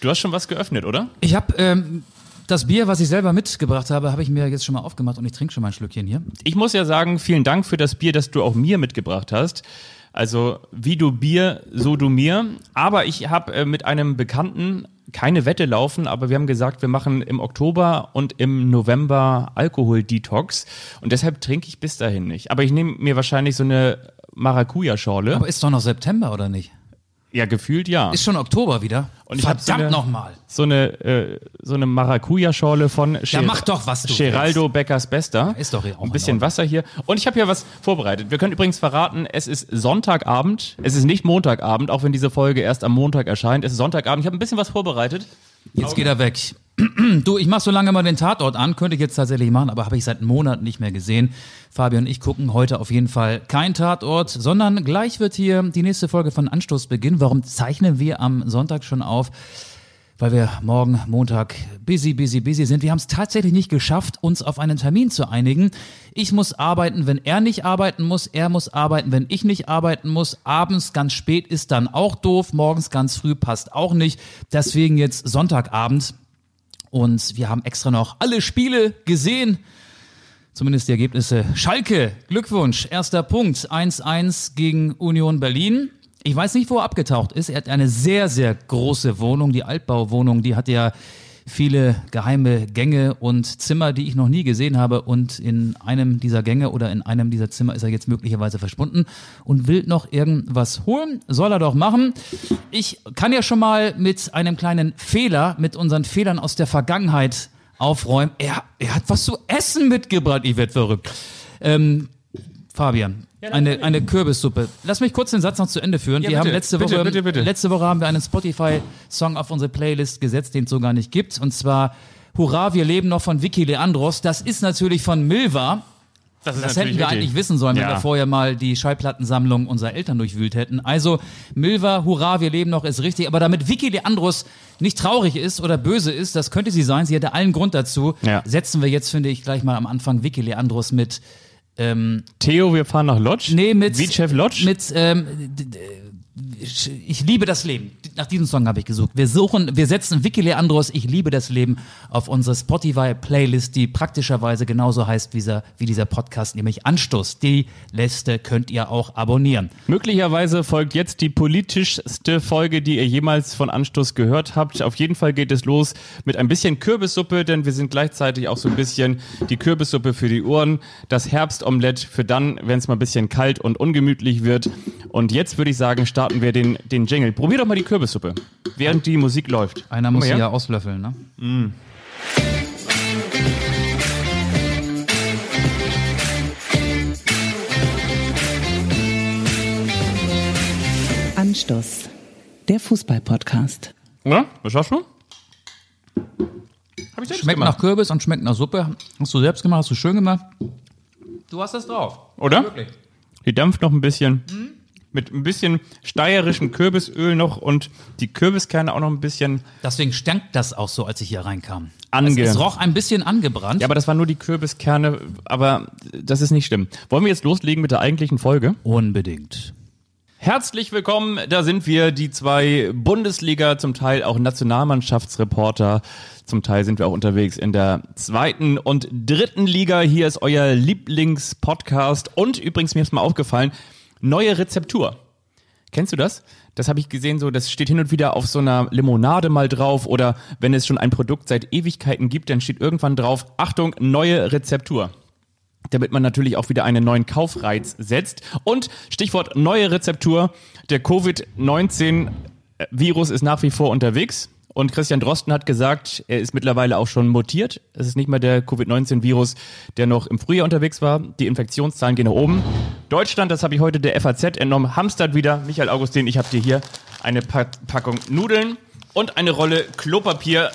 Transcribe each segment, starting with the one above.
Du hast schon was geöffnet, oder? Ich habe ähm, das Bier, was ich selber mitgebracht habe, habe ich mir jetzt schon mal aufgemacht und ich trinke schon mal ein Schlückchen hier. Ich muss ja sagen, vielen Dank für das Bier, das du auch mir mitgebracht hast. Also wie du Bier, so du mir. Aber ich habe äh, mit einem Bekannten keine Wette laufen, aber wir haben gesagt, wir machen im Oktober und im November Alkohol-Detox und deshalb trinke ich bis dahin nicht. Aber ich nehme mir wahrscheinlich so eine Maracuja-Schorle. Aber ist doch noch September, oder nicht? Ja, gefühlt ja. Ist schon Oktober wieder. Und ich Verdammt so eine- nochmal. so eine, äh, so eine Maracuja-Schorle von Ger mach doch, was du Geraldo Beckers Bester. Ist doch hier auch Ein in bisschen. Wasser hier. Und ich habe hier was vorbereitet. Wir können übrigens verraten, es ist Sonntagabend. Es ist nicht Montagabend, auch wenn diese Folge erst am Montag erscheint. Es ist Sonntagabend. Ich habe ein bisschen was vorbereitet. Jetzt geht er weg. Du, ich mach so lange mal den Tatort an, könnte ich jetzt tatsächlich machen, aber habe ich seit Monaten nicht mehr gesehen. Fabian und ich gucken heute auf jeden Fall kein Tatort, sondern gleich wird hier die nächste Folge von Anstoß beginnen. Warum zeichnen wir am Sonntag schon auf? Weil wir morgen Montag busy, busy, busy sind. Wir haben es tatsächlich nicht geschafft, uns auf einen Termin zu einigen. Ich muss arbeiten, wenn er nicht arbeiten muss. Er muss arbeiten, wenn ich nicht arbeiten muss. Abends ganz spät ist dann auch doof. Morgens ganz früh passt auch nicht. Deswegen jetzt Sonntagabend. Und wir haben extra noch alle Spiele gesehen. Zumindest die Ergebnisse. Schalke, Glückwunsch, erster Punkt. 1-1 gegen Union Berlin. Ich weiß nicht, wo er abgetaucht ist. Er hat eine sehr, sehr große Wohnung. Die Altbauwohnung, die hat ja viele geheime Gänge und Zimmer, die ich noch nie gesehen habe. Und in einem dieser Gänge oder in einem dieser Zimmer ist er jetzt möglicherweise verschwunden und will noch irgendwas holen. Soll er doch machen. Ich kann ja schon mal mit einem kleinen Fehler, mit unseren Fehlern aus der Vergangenheit aufräumen. Er, er hat was zu essen mitgebracht. Ich werd verrückt. Ähm, Fabian, eine, eine Kürbissuppe. Lass mich kurz den Satz noch zu Ende führen. Ja, wir bitte, haben letzte bitte, Woche, bitte, bitte. letzte Woche haben wir einen Spotify-Song auf unsere Playlist gesetzt, den es so gar nicht gibt. Und zwar Hurra, wir leben noch von Vicky Leandros. Das ist natürlich von Milva. Das, ist Das hätten wir eigentlich wissen sollen, wenn Ja. wir vorher mal die Schallplattensammlung unserer Eltern durchwühlt hätten. Also, Milva, hurra, wir leben noch, ist richtig. Aber damit Vicky Leandros nicht traurig ist oder böse ist, das könnte sie sein, sie hätte allen Grund dazu, Ja. setzen wir jetzt, finde ich, gleich mal am Anfang Vicky Leandros mit, ähm, Theo, wir fahren nach Lodge. nee, mit, Vicev Lodge. mit, ähm, ich liebe das Leben. Nach diesem Song habe ich gesucht. Wir suchen, wir setzen Vicky Leandros, ich liebe das Leben, auf unsere Spotify-Playlist, die praktischerweise genauso heißt wie dieser, wie dieser Podcast, nämlich Anstoß. Die Liste könnt ihr auch abonnieren. Möglicherweise folgt jetzt die politischste Folge, die ihr jemals von Anstoß gehört habt. Auf jeden Fall geht es los mit ein bisschen Kürbissuppe, denn wir sind gleichzeitig auch so ein bisschen die Kürbissuppe für die Ohren, das Herbstomelett für dann, wenn es mal ein bisschen kalt und ungemütlich wird. Und jetzt würde ich sagen, starten wir den, den Jingle. Probier doch mal die Kürbissuppe, während die Musik läuft. Einer muss sie ja auslöffeln, ne? Anstoß, der Fußball-Podcast. Oder? Was hast du? Hab ich selbst Schmeckt gemacht. nach Kürbis und schmeckt nach Suppe. Hast du selbst gemacht, hast du schön gemacht. Du hast das drauf. Oder? Wirklich. Die dampft noch ein bisschen. Mit ein bisschen steirischem Kürbisöl noch und die Kürbiskerne auch noch ein bisschen. Deswegen stank das auch so, als ich hier reinkam. Ange- Es, es roch ein bisschen angebrannt. Ja, aber das waren nur die Kürbiskerne, aber das ist nicht schlimm. Wollen wir jetzt loslegen mit der eigentlichen Folge? Unbedingt. Herzlich willkommen, da sind wir, die zwei Bundesliga, zum Teil auch Nationalmannschaftsreporter. Zum Teil sind wir auch unterwegs in der zweiten und dritten Liga. Hier ist euer Lieblingspodcast. Und übrigens, mir ist mal aufgefallen, neue Rezeptur. Kennst du das? Das habe ich gesehen, so das steht hin und wieder auf so einer Limonade mal drauf oder wenn es schon ein Produkt seit Ewigkeiten gibt, dann steht irgendwann drauf, Achtung, neue Rezeptur damit man natürlich auch wieder einen neuen Kaufreiz setzt. Und Stichwort neue Rezeptur, der Covid-19-Virus ist nach wie vor unterwegs. Und Christian Drosten hat gesagt, er ist mittlerweile auch schon mutiert. Es ist nicht mehr der Covid-19-Virus, der noch im Frühjahr unterwegs war. Die Infektionszahlen gehen nach oben. Deutschland, das habe ich heute der FAZ entnommen, hamstert wieder. Michael Augustin, ich habe dir hier eine Pa- Packung Nudeln und eine Rolle Klopapier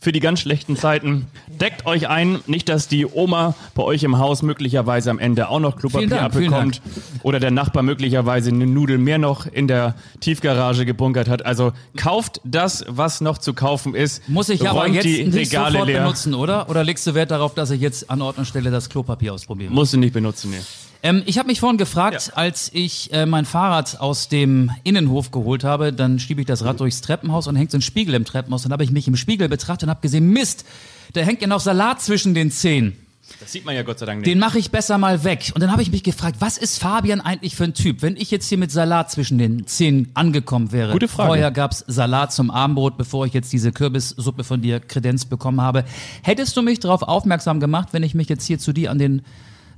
für die ganz schlechten Zeiten. Deckt euch ein, nicht, dass die Oma bei euch im Haus möglicherweise am Ende auch noch Klopapier Dank, abbekommt oder der Nachbar möglicherweise eine Nudel mehr noch in der Tiefgarage gebunkert hat. Also kauft das, was noch zu kaufen ist. Muss ich aber jetzt die nicht Regale sofort leer. benutzen, oder? Oder legst du Wert darauf, dass ich jetzt an Ort und Stelle das Klopapier ausprobiere? Musst du nicht benutzen, nee. Ähm, ich habe mich vorhin gefragt, als ich äh, mein Fahrrad aus dem Innenhof geholt habe, dann schiebe ich das Rad durchs Treppenhaus und hängt so ein Spiegel im Treppenhaus. Dann habe ich mich im Spiegel betrachtet und habe gesehen, Mist, da hängt ja noch Salat zwischen den Zehen. Das sieht man ja Gott sei Dank nicht. Den mache ich besser mal weg. Und dann habe ich mich gefragt, was ist Fabian eigentlich für ein Typ? Wenn ich jetzt hier mit Salat zwischen den Zähnen angekommen wäre. Gute Frage. Vorher gab's Salat zum Abendbrot, bevor ich jetzt diese Kürbissuppe von dir kredenzt bekommen habe. Hättest du mich darauf aufmerksam gemacht, wenn ich mich jetzt hier zu dir an den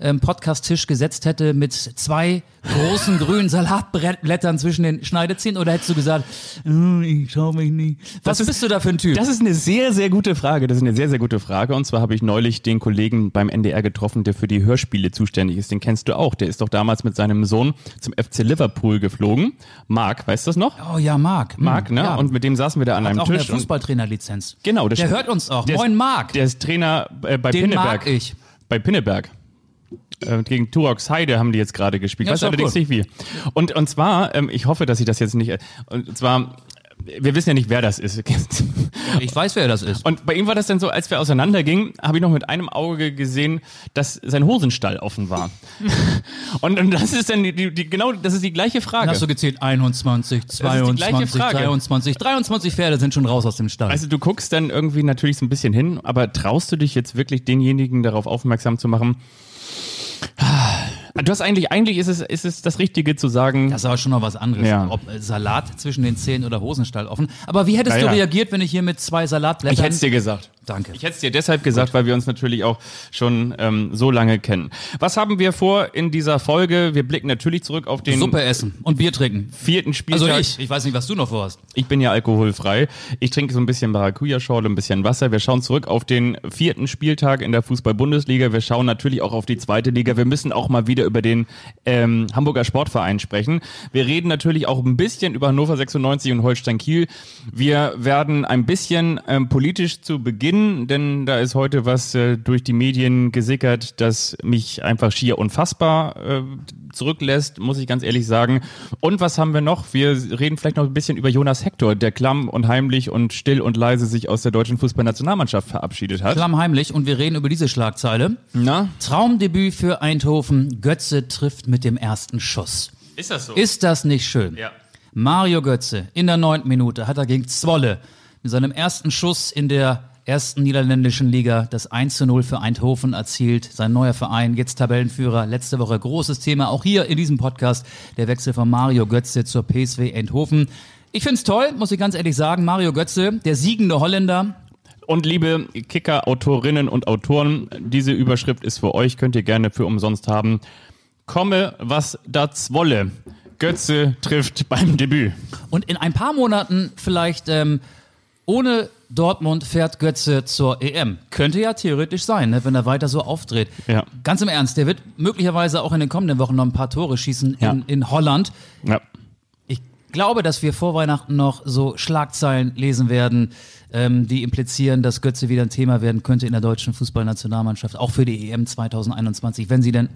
ähm, Podcast-Tisch gesetzt hätte mit zwei großen grünen Salatblättern zwischen den Schneidezähnen? Oder hättest du gesagt, "Hm, ich schau mich nicht. Was Das ist- bist du da für ein Typ? Das ist eine sehr, sehr gute Frage. Das ist eine sehr, sehr gute Frage. Und zwar habe ich neulich den Kollegen beim NDR getroffen, der für die Hörspiele zuständig ist. Den kennst du auch. Der ist doch damals mit seinem Sohn zum FC Liverpool geflogen. Marc, weißt du das noch? oh ja, Marc. Hm, Marc, ne? Ja. Und mit dem saßen wir da an Hat einem auch eine Tisch. und- Fußballtrainerlizenz. Genau, das Der stimmt. hört uns auch. Der Moin ist, Marc. Der ist Trainer äh, bei Den Pinneberg. mag ich. Bei Pinneberg. Äh, gegen Turox Heide haben die jetzt gerade gespielt. Ja, weiß allerdings gut. nicht wie. Und, und zwar, ähm, ich hoffe, dass ich das jetzt nicht. äh, Und zwar, wir wissen ja nicht, wer das ist. Ich weiß, wer das ist. Und bei ihm war das dann so, als wir auseinandergingen, habe ich noch mit einem Auge gesehen, dass sein Hosenstall offen war. und, und das ist dann die, die, die genau, das ist die gleiche Frage. Dann hast du gezählt 21, die gleiche 22, Frage. 23. 23 Pferde sind schon raus aus dem Stall. Also du guckst dann irgendwie natürlich so ein bisschen hin, aber traust du dich jetzt wirklich denjenigen darauf aufmerksam zu machen? Du hast eigentlich, eigentlich ist es, ist es das Richtige zu sagen. das ist aber schon noch was anderes. Ja. Ob äh, Salat zwischen den Zähnen oder Hosenstall offen. Aber wie hättest Ja, du ja. reagiert, wenn ich hier mit zwei Salatblättern... ich hätte es dir gesagt. Danke. Ich hätte es dir deshalb gesagt, weil wir uns natürlich auch schon ähm, so lange kennen. Was haben wir vor in dieser Folge? Wir blicken natürlich zurück auf den Suppe essen und Bier trinken. vierten Spieltag. Also ich. Ich weiß nicht, was du noch vorhast. Ich bin ja alkoholfrei. Ich trinke so ein bisschen Maracuja-Schorle, ein bisschen Wasser. Wir schauen zurück auf den vierten Spieltag in der Fußball-Bundesliga. Wir schauen natürlich auch auf die zweite Liga. Wir müssen auch mal wieder über den ähm, Hamburger Sportverein sprechen. Wir reden natürlich auch ein bisschen über Hannover 96 und Holstein Kiel. Wir werden ein bisschen ähm, politisch zu Beginn, denn da ist heute was äh, durch die Medien gesickert, das mich einfach schier unfassbar äh, zurücklässt, muss ich ganz ehrlich sagen. Und was haben wir noch? Wir reden vielleicht noch ein bisschen über Jonas Hector, der klamm und heimlich und still und leise sich aus der deutschen Fußballnationalmannschaft verabschiedet hat. Klammheimlich. Und wir reden über diese Schlagzeile. Na? Traumdebüt für Eindhoven. Götze trifft mit dem ersten Schuss. Ist das so? Ist das nicht schön? Ja. Mario Götze in der neunten Minute hat er gegen Zwolle mit seinem ersten Schuss in der ersten niederländischen Liga das 1 zu 0 für Eindhoven erzielt. Sein neuer Verein, jetzt Tabellenführer. Letzte Woche großes Thema, auch hier in diesem Podcast, der Wechsel von Mario Götze zur PSW Eindhoven. Ich find's toll, muss ich ganz ehrlich sagen. Mario Götze, der siegende Holländer, Und liebe Kicker-Autorinnen und Autoren, diese Überschrift ist für euch, könnt ihr gerne für umsonst haben. Komme, was das wolle. Götze trifft beim Debüt. Und in ein paar Monaten vielleicht ähm, ohne Dortmund fährt Götze zur EM. Könnte ja theoretisch sein, ne, wenn er weiter so auftritt. Ja. Ganz im Ernst, der wird möglicherweise auch in den kommenden Wochen noch ein paar Tore schießen Ja. in, in Holland. Ja. Ich glaube, dass wir vor Weihnachten noch so Schlagzeilen lesen werden, ähm, die implizieren, dass Götze wieder ein Thema werden könnte in der deutschen Fußballnationalmannschaft, auch für die EM 2021, wenn sie denn,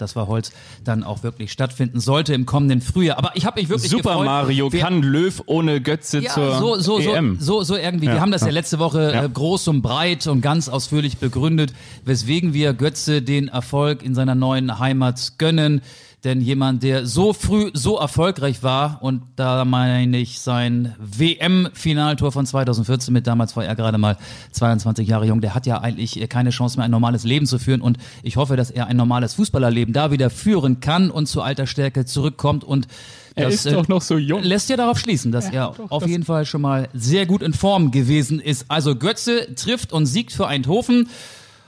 das war Holz, dann auch wirklich stattfinden sollte im kommenden Frühjahr. Aber ich habe mich wirklich Super gefreut. Mario, Wir- kann Löw ohne Götze ja, zur so, so, EM? so, so irgendwie. Ja, wir haben das ja, ja. letzte Woche Ja. äh, groß und breit und ganz ausführlich begründet, weswegen wir Götze den Erfolg in seiner neuen Heimat gönnen. Denn jemand, der so früh so erfolgreich war, und da meine ich sein WM-Finaltor von 2014 mit, damals war er gerade mal 22 Jahre jung, der hat ja eigentlich keine Chance mehr, ein normales Leben zu führen. Und ich hoffe, dass er ein normales Fußballerleben da wieder führen kann und zu alter Stärke zurückkommt. Und Er das, ist doch noch so jung. lässt ja darauf schließen, dass er auf jeden Fall schon mal sehr gut in Form gewesen ist. Also Götze trifft und siegt für Eindhoven.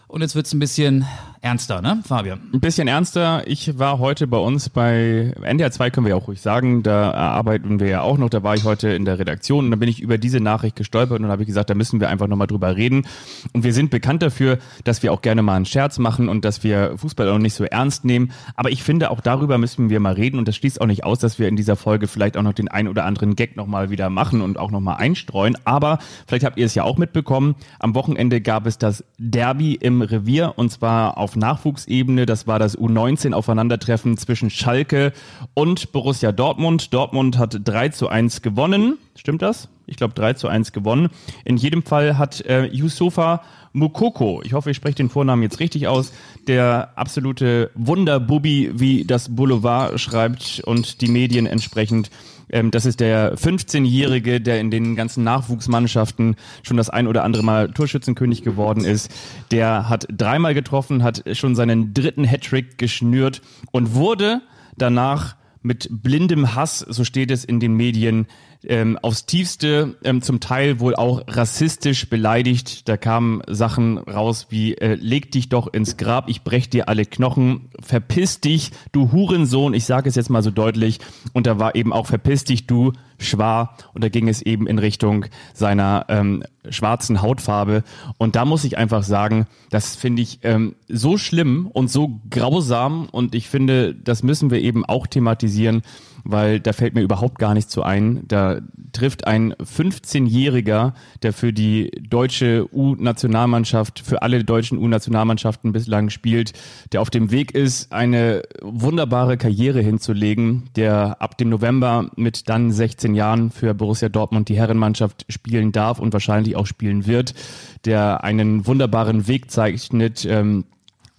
Und jetzt wird's ein bisschen ernster, ne, Fabian? Ein bisschen ernster. Ich war heute bei uns bei NDR 2, können wir ja auch ruhig sagen. Da arbeiten wir ja auch noch. Da war ich heute in der Redaktion und da bin ich über diese Nachricht gestolpert und habe ich gesagt, da müssen wir einfach nochmal drüber reden. Und wir sind bekannt dafür, dass wir auch gerne mal einen Scherz machen und dass wir Fußball auch nicht so ernst nehmen. Aber ich finde, auch darüber müssen wir mal reden und das schließt auch nicht aus, dass wir in dieser Folge vielleicht auch noch den ein oder anderen Gag nochmal wieder machen und auch nochmal einstreuen. Aber vielleicht habt ihr es ja auch mitbekommen. Am Wochenende gab es das Derby im Revier und zwar auf Nachwuchsebene. Das war das U19 Aufeinandertreffen zwischen Schalke und Borussia Dortmund. Dortmund hat 3 zu 1 gewonnen. Stimmt das? ich glaube 3 zu 1 gewonnen. In jedem Fall hat äh, Yusufa Mukoko, ich hoffe, ich spreche den Vornamen jetzt richtig aus, der absolute Wunderbubi, wie das Boulevard schreibt und die Medien entsprechend. Ähm, das ist der 15-Jährige, der in den ganzen Nachwuchsmannschaften schon das ein oder andere Mal Torschützenkönig geworden ist. Der hat dreimal getroffen, hat schon seinen dritten Hattrick geschnürt und wurde danach mit blindem Hass, so steht es in den Medien, ähm, aufs tiefste, ähm, zum Teil wohl auch rassistisch beleidigt. Da kamen Sachen raus wie, äh, leg dich doch ins Grab, ich brech dir alle Knochen, verpiss dich, du Hurensohn, ich sage es jetzt mal so deutlich. Und da war eben auch verpiss dich, du Schwar. Und da ging es eben in Richtung seiner ähm, schwarzen Hautfarbe. Und da muss ich einfach sagen, das finde ich ähm, so schlimm und so grausam. Und ich finde, das müssen wir eben auch thematisieren weil da fällt mir überhaupt gar nichts zu ein. Da trifft ein 15-Jähriger, der für die deutsche U-Nationalmannschaft, für alle deutschen U-Nationalmannschaften bislang spielt, der auf dem Weg ist, eine wunderbare Karriere hinzulegen, der ab dem November mit dann 16 Jahren für Borussia Dortmund die Herrenmannschaft spielen darf und wahrscheinlich auch spielen wird, der einen wunderbaren Weg zeichnet, ähm,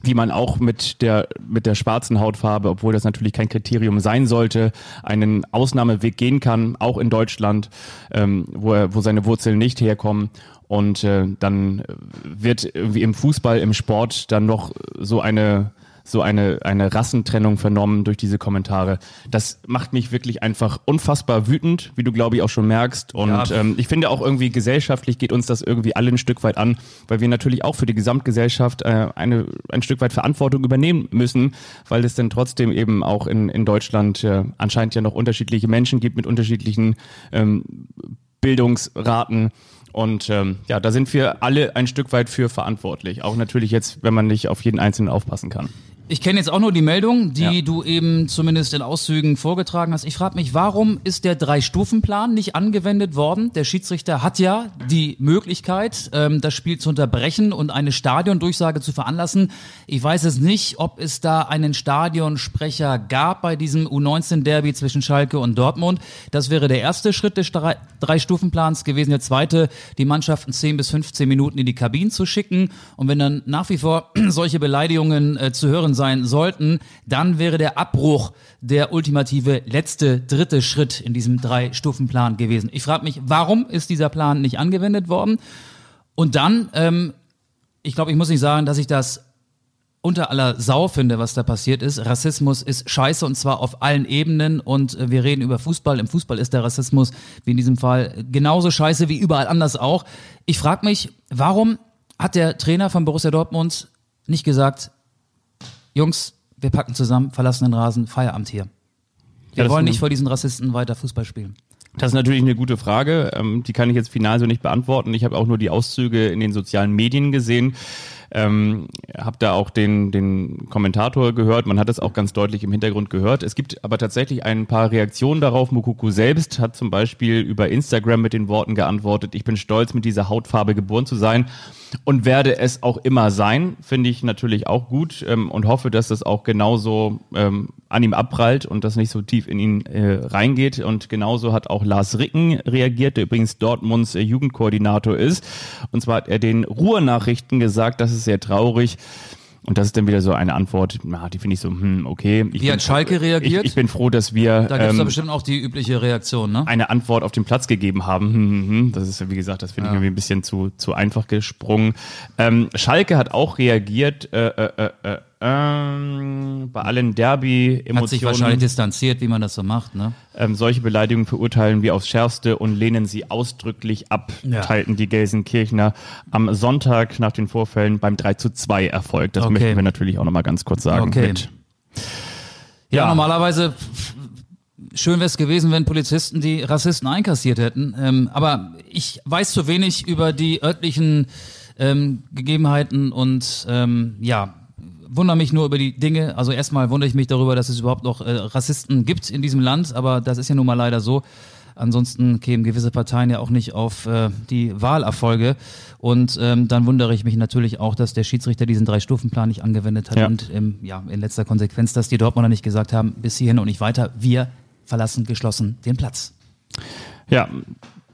wie man auch mit der, mit der schwarzen Hautfarbe, obwohl das natürlich kein Kriterium sein sollte, einen Ausnahmeweg gehen kann, auch in Deutschland, ähm, wo, er, wo seine Wurzeln nicht herkommen. Und äh, dann wird irgendwie im Fußball, im Sport dann noch so eine so eine, eine Rassentrennung vernommen durch diese Kommentare. Das macht mich wirklich einfach unfassbar wütend, wie du glaube ich auch schon merkst. Und ja. ähm, ich finde auch irgendwie gesellschaftlich geht uns das irgendwie alle ein Stück weit an, weil wir natürlich auch für die Gesamtgesellschaft äh, eine, ein Stück weit Verantwortung übernehmen müssen, weil es dann trotzdem eben auch in, in Deutschland äh, anscheinend ja noch unterschiedliche Menschen gibt mit unterschiedlichen ähm, Bildungsraten. Und ähm, ja, da sind wir alle ein Stück weit für verantwortlich. Auch natürlich jetzt, wenn man nicht auf jeden Einzelnen aufpassen kann. Ich kenne jetzt auch nur die Meldung, die ja. du eben zumindest in Auszügen vorgetragen hast. Ich frage mich, warum ist der Drei-Stufen-Plan nicht angewendet worden? Der Schiedsrichter hat ja die Möglichkeit, ähm, das Spiel zu unterbrechen und eine Stadiondurchsage zu veranlassen. Ich weiß es nicht, ob es da einen Stadionsprecher gab bei diesem U19-Derby zwischen Schalke und Dortmund. Das wäre der erste Schritt des Drei-Stufen-Plans gewesen. Der zweite, die Mannschaften 10 bis 15 Minuten in die Kabinen zu schicken. Und wenn dann nach wie vor solche Beleidigungen äh, zu hören sein sollten, dann wäre der Abbruch der ultimative letzte, dritte Schritt in diesem Drei-Stufen-Plan gewesen. Ich frage mich, warum ist dieser Plan nicht angewendet worden? Und dann, ähm, ich glaube, ich muss nicht sagen, dass ich das unter aller Sau finde, was da passiert ist. Rassismus ist scheiße und zwar auf allen Ebenen und äh, wir reden über Fußball. Im Fußball ist der Rassismus, wie in diesem Fall, genauso scheiße wie überall anders auch. Ich frage mich, warum hat der Trainer von Borussia Dortmund nicht gesagt, Jungs, wir packen zusammen, verlassen den Rasen, Feierabend hier. Wir ja, wollen nicht vor diesen Rassisten weiter Fußball spielen. Das ist natürlich eine gute Frage. Ähm, die kann ich jetzt final so nicht beantworten. Ich habe auch nur die Auszüge in den sozialen Medien gesehen. Ähm, habe da auch den, den Kommentator gehört. Man hat es auch ganz deutlich im Hintergrund gehört. Es gibt aber tatsächlich ein paar Reaktionen darauf. Mukuku selbst hat zum Beispiel über Instagram mit den Worten geantwortet, ich bin stolz, mit dieser Hautfarbe geboren zu sein und werde es auch immer sein. Finde ich natürlich auch gut ähm, und hoffe, dass das auch genauso ähm, an ihm abprallt und das nicht so tief in ihn äh, reingeht. Und genauso hat auch Lars Ricken reagiert, der übrigens Dortmunds äh, Jugendkoordinator ist. Und zwar hat er den Ruhrnachrichten gesagt, dass es sehr traurig. Und das ist dann wieder so eine Antwort, na, die finde ich so, hm, okay. Ich Wie hat Schalke reagiert? Ich, ich, bin froh, dass wir. Da gibt es ähm, da bestimmt auch die übliche Reaktion, ne? Eine Antwort auf den Platz gegeben haben. Hm, hm, hm. Das ist, wie gesagt, das finde ja. ich irgendwie ein bisschen zu, zu einfach gesprungen. Ähm, Schalke hat auch reagiert, äh, äh, äh, äh ähm, bei allen Derby-Emotionen. Hat sich wahrscheinlich distanziert, wie man das so macht, ne? Ähm, solche Beleidigungen verurteilen wir aufs Schärfste und lehnen sie ausdrücklich ab, ja. teilten die Gelsenkirchner am Sonntag nach den Vorfällen beim 3 zu 2 Erfolg. Das okay. möchten wir natürlich auch nochmal ganz kurz sagen. Okay. Mit. Ja, ja, normalerweise schön wäre es gewesen, wenn Polizisten die Rassisten einkassiert hätten. Ähm, aber ich weiß zu wenig über die örtlichen ähm, Gegebenheiten und ähm, ja, wundere mich nur über die Dinge. Also erstmal wundere ich mich darüber, dass es überhaupt noch äh, Rassisten gibt in diesem Land, aber das ist ja nun mal leider so. Ansonsten kämen gewisse Parteien ja auch nicht auf äh, die Wahlerfolge. Und ähm, dann wundere ich mich natürlich auch, dass der Schiedsrichter diesen Drei-Stufen-Plan nicht angewendet hat. Ja. Und ähm, ja, in letzter Konsequenz, dass die Dortmunder nicht gesagt haben, bis hierhin und nicht weiter, wir verlassen geschlossen den Platz. Ja,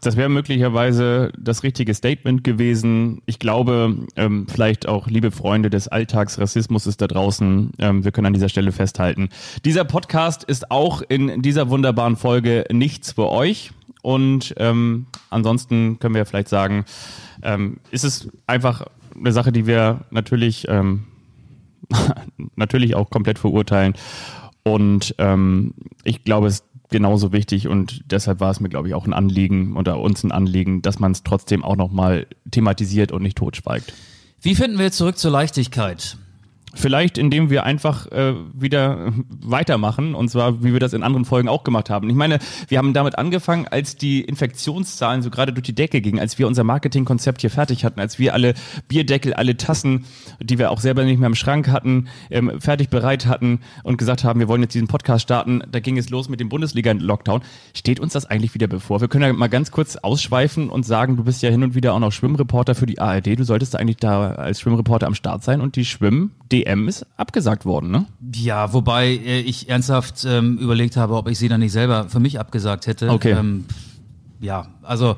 Das wäre möglicherweise das richtige Statement gewesen. Ich glaube, ähm, vielleicht auch liebe Freunde des Alltagsrassismus ist da draußen. Ähm, wir können an dieser Stelle festhalten. Dieser Podcast ist auch in dieser wunderbaren Folge nichts für euch. Und ähm, ansonsten können wir vielleicht sagen, ähm, ist es einfach eine Sache, die wir natürlich, ähm, natürlich auch komplett verurteilen. Und ähm, ich glaube, es genauso wichtig und deshalb war es mir, glaube ich, auch ein Anliegen oder uns ein Anliegen, dass man es trotzdem auch nochmal thematisiert und nicht totschweigt. Wie finden wir zurück zur Leichtigkeit? Vielleicht, indem wir einfach äh, wieder weitermachen, und zwar, wie wir das in anderen Folgen auch gemacht haben. Ich meine, wir haben damit angefangen, als die Infektionszahlen so gerade durch die Decke gingen, als wir unser Marketingkonzept hier fertig hatten, als wir alle Bierdeckel, alle Tassen, die wir auch selber nicht mehr im Schrank hatten, ähm, fertig bereit hatten und gesagt haben, wir wollen jetzt diesen Podcast starten. Da ging es los mit dem Bundesliga-Lockdown. Steht uns das eigentlich wieder bevor? Wir können ja mal ganz kurz ausschweifen und sagen, du bist ja hin und wieder auch noch Schwimmreporter für die ARD. Du solltest eigentlich da als Schwimmreporter am Start sein und die Schwimmen DM ist abgesagt worden, ne? Ja, wobei äh, ich ernsthaft ähm, überlegt habe, ob ich sie dann nicht selber für mich abgesagt hätte. Okay. Ähm, ja, also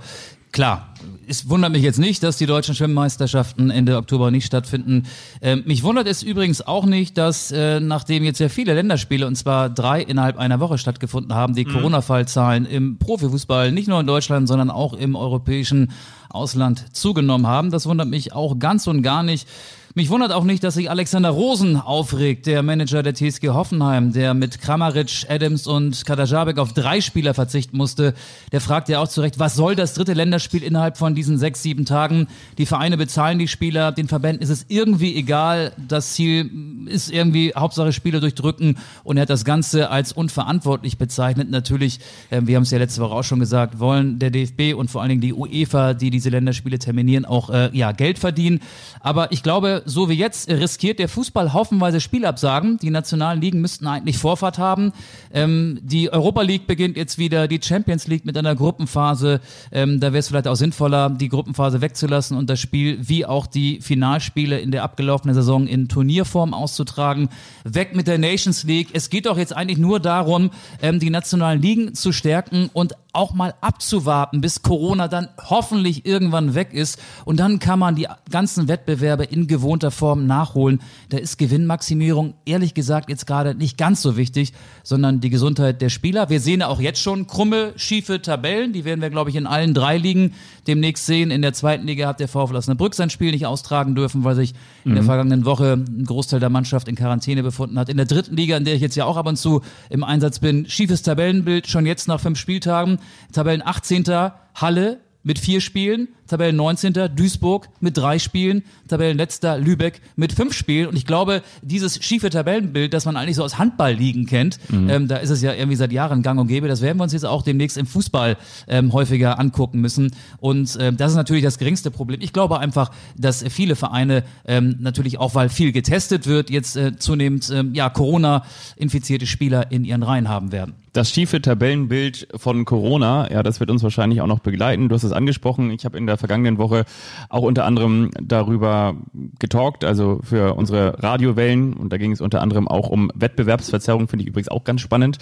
klar, es wundert mich jetzt nicht, dass die deutschen Schwimmmeisterschaften Ende Oktober nicht stattfinden. Ähm, mich wundert es übrigens auch nicht, dass äh, nachdem jetzt sehr viele Länderspiele, und zwar drei innerhalb einer Woche stattgefunden haben, die mhm. Corona-Fallzahlen im Profifußball, nicht nur in Deutschland, sondern auch im europäischen Ausland zugenommen haben. Das wundert mich auch ganz und gar nicht. Mich wundert auch nicht, dass sich Alexander Rosen aufregt, der Manager der TSG Hoffenheim, der mit Kramaric, Adams und Kadajabek auf drei Spieler verzichten musste. Der fragt ja auch zu Recht, was soll das dritte Länderspiel innerhalb von diesen sechs, sieben Tagen? Die Vereine bezahlen die Spieler, den Verbänden ist es irgendwie egal. Das Ziel ist irgendwie Hauptsache Spiele durchdrücken und er hat das Ganze als unverantwortlich bezeichnet. Natürlich, äh, wir haben es ja letzte Woche auch schon gesagt, wollen der DFB und vor allen Dingen die UEFA, die diese Länderspiele terminieren, auch äh, ja Geld verdienen. Aber ich glaube, so wie jetzt riskiert der Fußball haufenweise Spielabsagen. Die nationalen Ligen müssten eigentlich Vorfahrt haben. Ähm, die Europa League beginnt jetzt wieder, die Champions League mit einer Gruppenphase. Ähm, da wäre es vielleicht auch sinnvoller, die Gruppenphase wegzulassen und das Spiel wie auch die Finalspiele in der abgelaufenen Saison in Turnierform auszutragen. Weg mit der Nations League. Es geht doch jetzt eigentlich nur darum, ähm, die nationalen Ligen zu stärken und auch mal abzuwarten, bis Corona dann hoffentlich irgendwann weg ist. Und dann kann man die ganzen Wettbewerbe in gewohnter Form nachholen. Da ist Gewinnmaximierung ehrlich gesagt jetzt gerade nicht ganz so wichtig, sondern die Gesundheit der Spieler. Wir sehen ja auch jetzt schon krumme, schiefe Tabellen. Die werden wir, glaube ich, in allen drei Ligen demnächst sehen. In der zweiten Liga hat der VfL Osnabrück sein Spiel nicht austragen dürfen, weil sich mhm. in der mhm. vergangenen Woche ein Großteil der Mannschaft in Quarantäne befunden hat. In der dritten Liga, in der ich jetzt ja auch ab und zu im Einsatz bin, schiefes Tabellenbild schon jetzt nach fünf Spieltagen. Tabellen 18. Halle mit vier Spielen, Tabellen 19. Duisburg mit drei Spielen, Tabellenletzter Lübeck mit fünf Spielen. Und ich glaube, dieses schiefe Tabellenbild, das man eigentlich so aus Handballligen kennt, mhm. ähm, da ist es ja irgendwie seit Jahren gang und gäbe, das werden wir uns jetzt auch demnächst im Fußball ähm, häufiger angucken müssen. Und ähm, das ist natürlich das geringste Problem. Ich glaube einfach, dass viele Vereine ähm, natürlich auch, weil viel getestet wird, jetzt äh, zunehmend ähm, ja, Corona-infizierte Spieler in ihren Reihen haben werden. Das schiefe Tabellenbild von Corona, ja, das wird uns wahrscheinlich auch noch begleiten. Du hast es angesprochen. Ich habe in der vergangenen Woche auch unter anderem darüber getalkt, also für unsere Radiowellen. Und da ging es unter anderem auch um Wettbewerbsverzerrung, finde ich übrigens auch ganz spannend.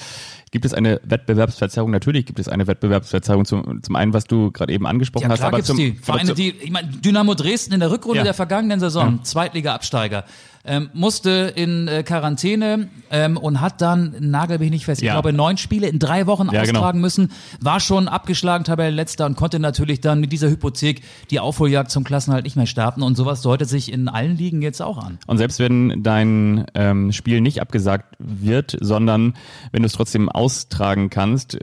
Gibt es eine Wettbewerbsverzerrung? Natürlich gibt es eine Wettbewerbsverzerrung. Zum, zum einen, was du gerade eben angesprochen ja, hast. Aber zum, die Vereine, die, ich meine, Dynamo Dresden in der Rückrunde ja. der vergangenen Saison, ja. Zweitliga-Absteiger ähm, musste in äh, Quarantäne ähm, und hat dann, nagel mich nicht fest, ja. ich glaube neun Spiele in drei Wochen ja, genau. austragen genau. müssen, war schon abgeschlagen, Tabellenletzter und konnte natürlich dann mit dieser Hypothek die Aufholjagd zum Klassenhalt nicht mehr starten und sowas deutet sich in allen Ligen jetzt auch an. Und selbst wenn dein ähm, Spiel nicht abgesagt wird, sondern wenn du es trotzdem austragen kannst,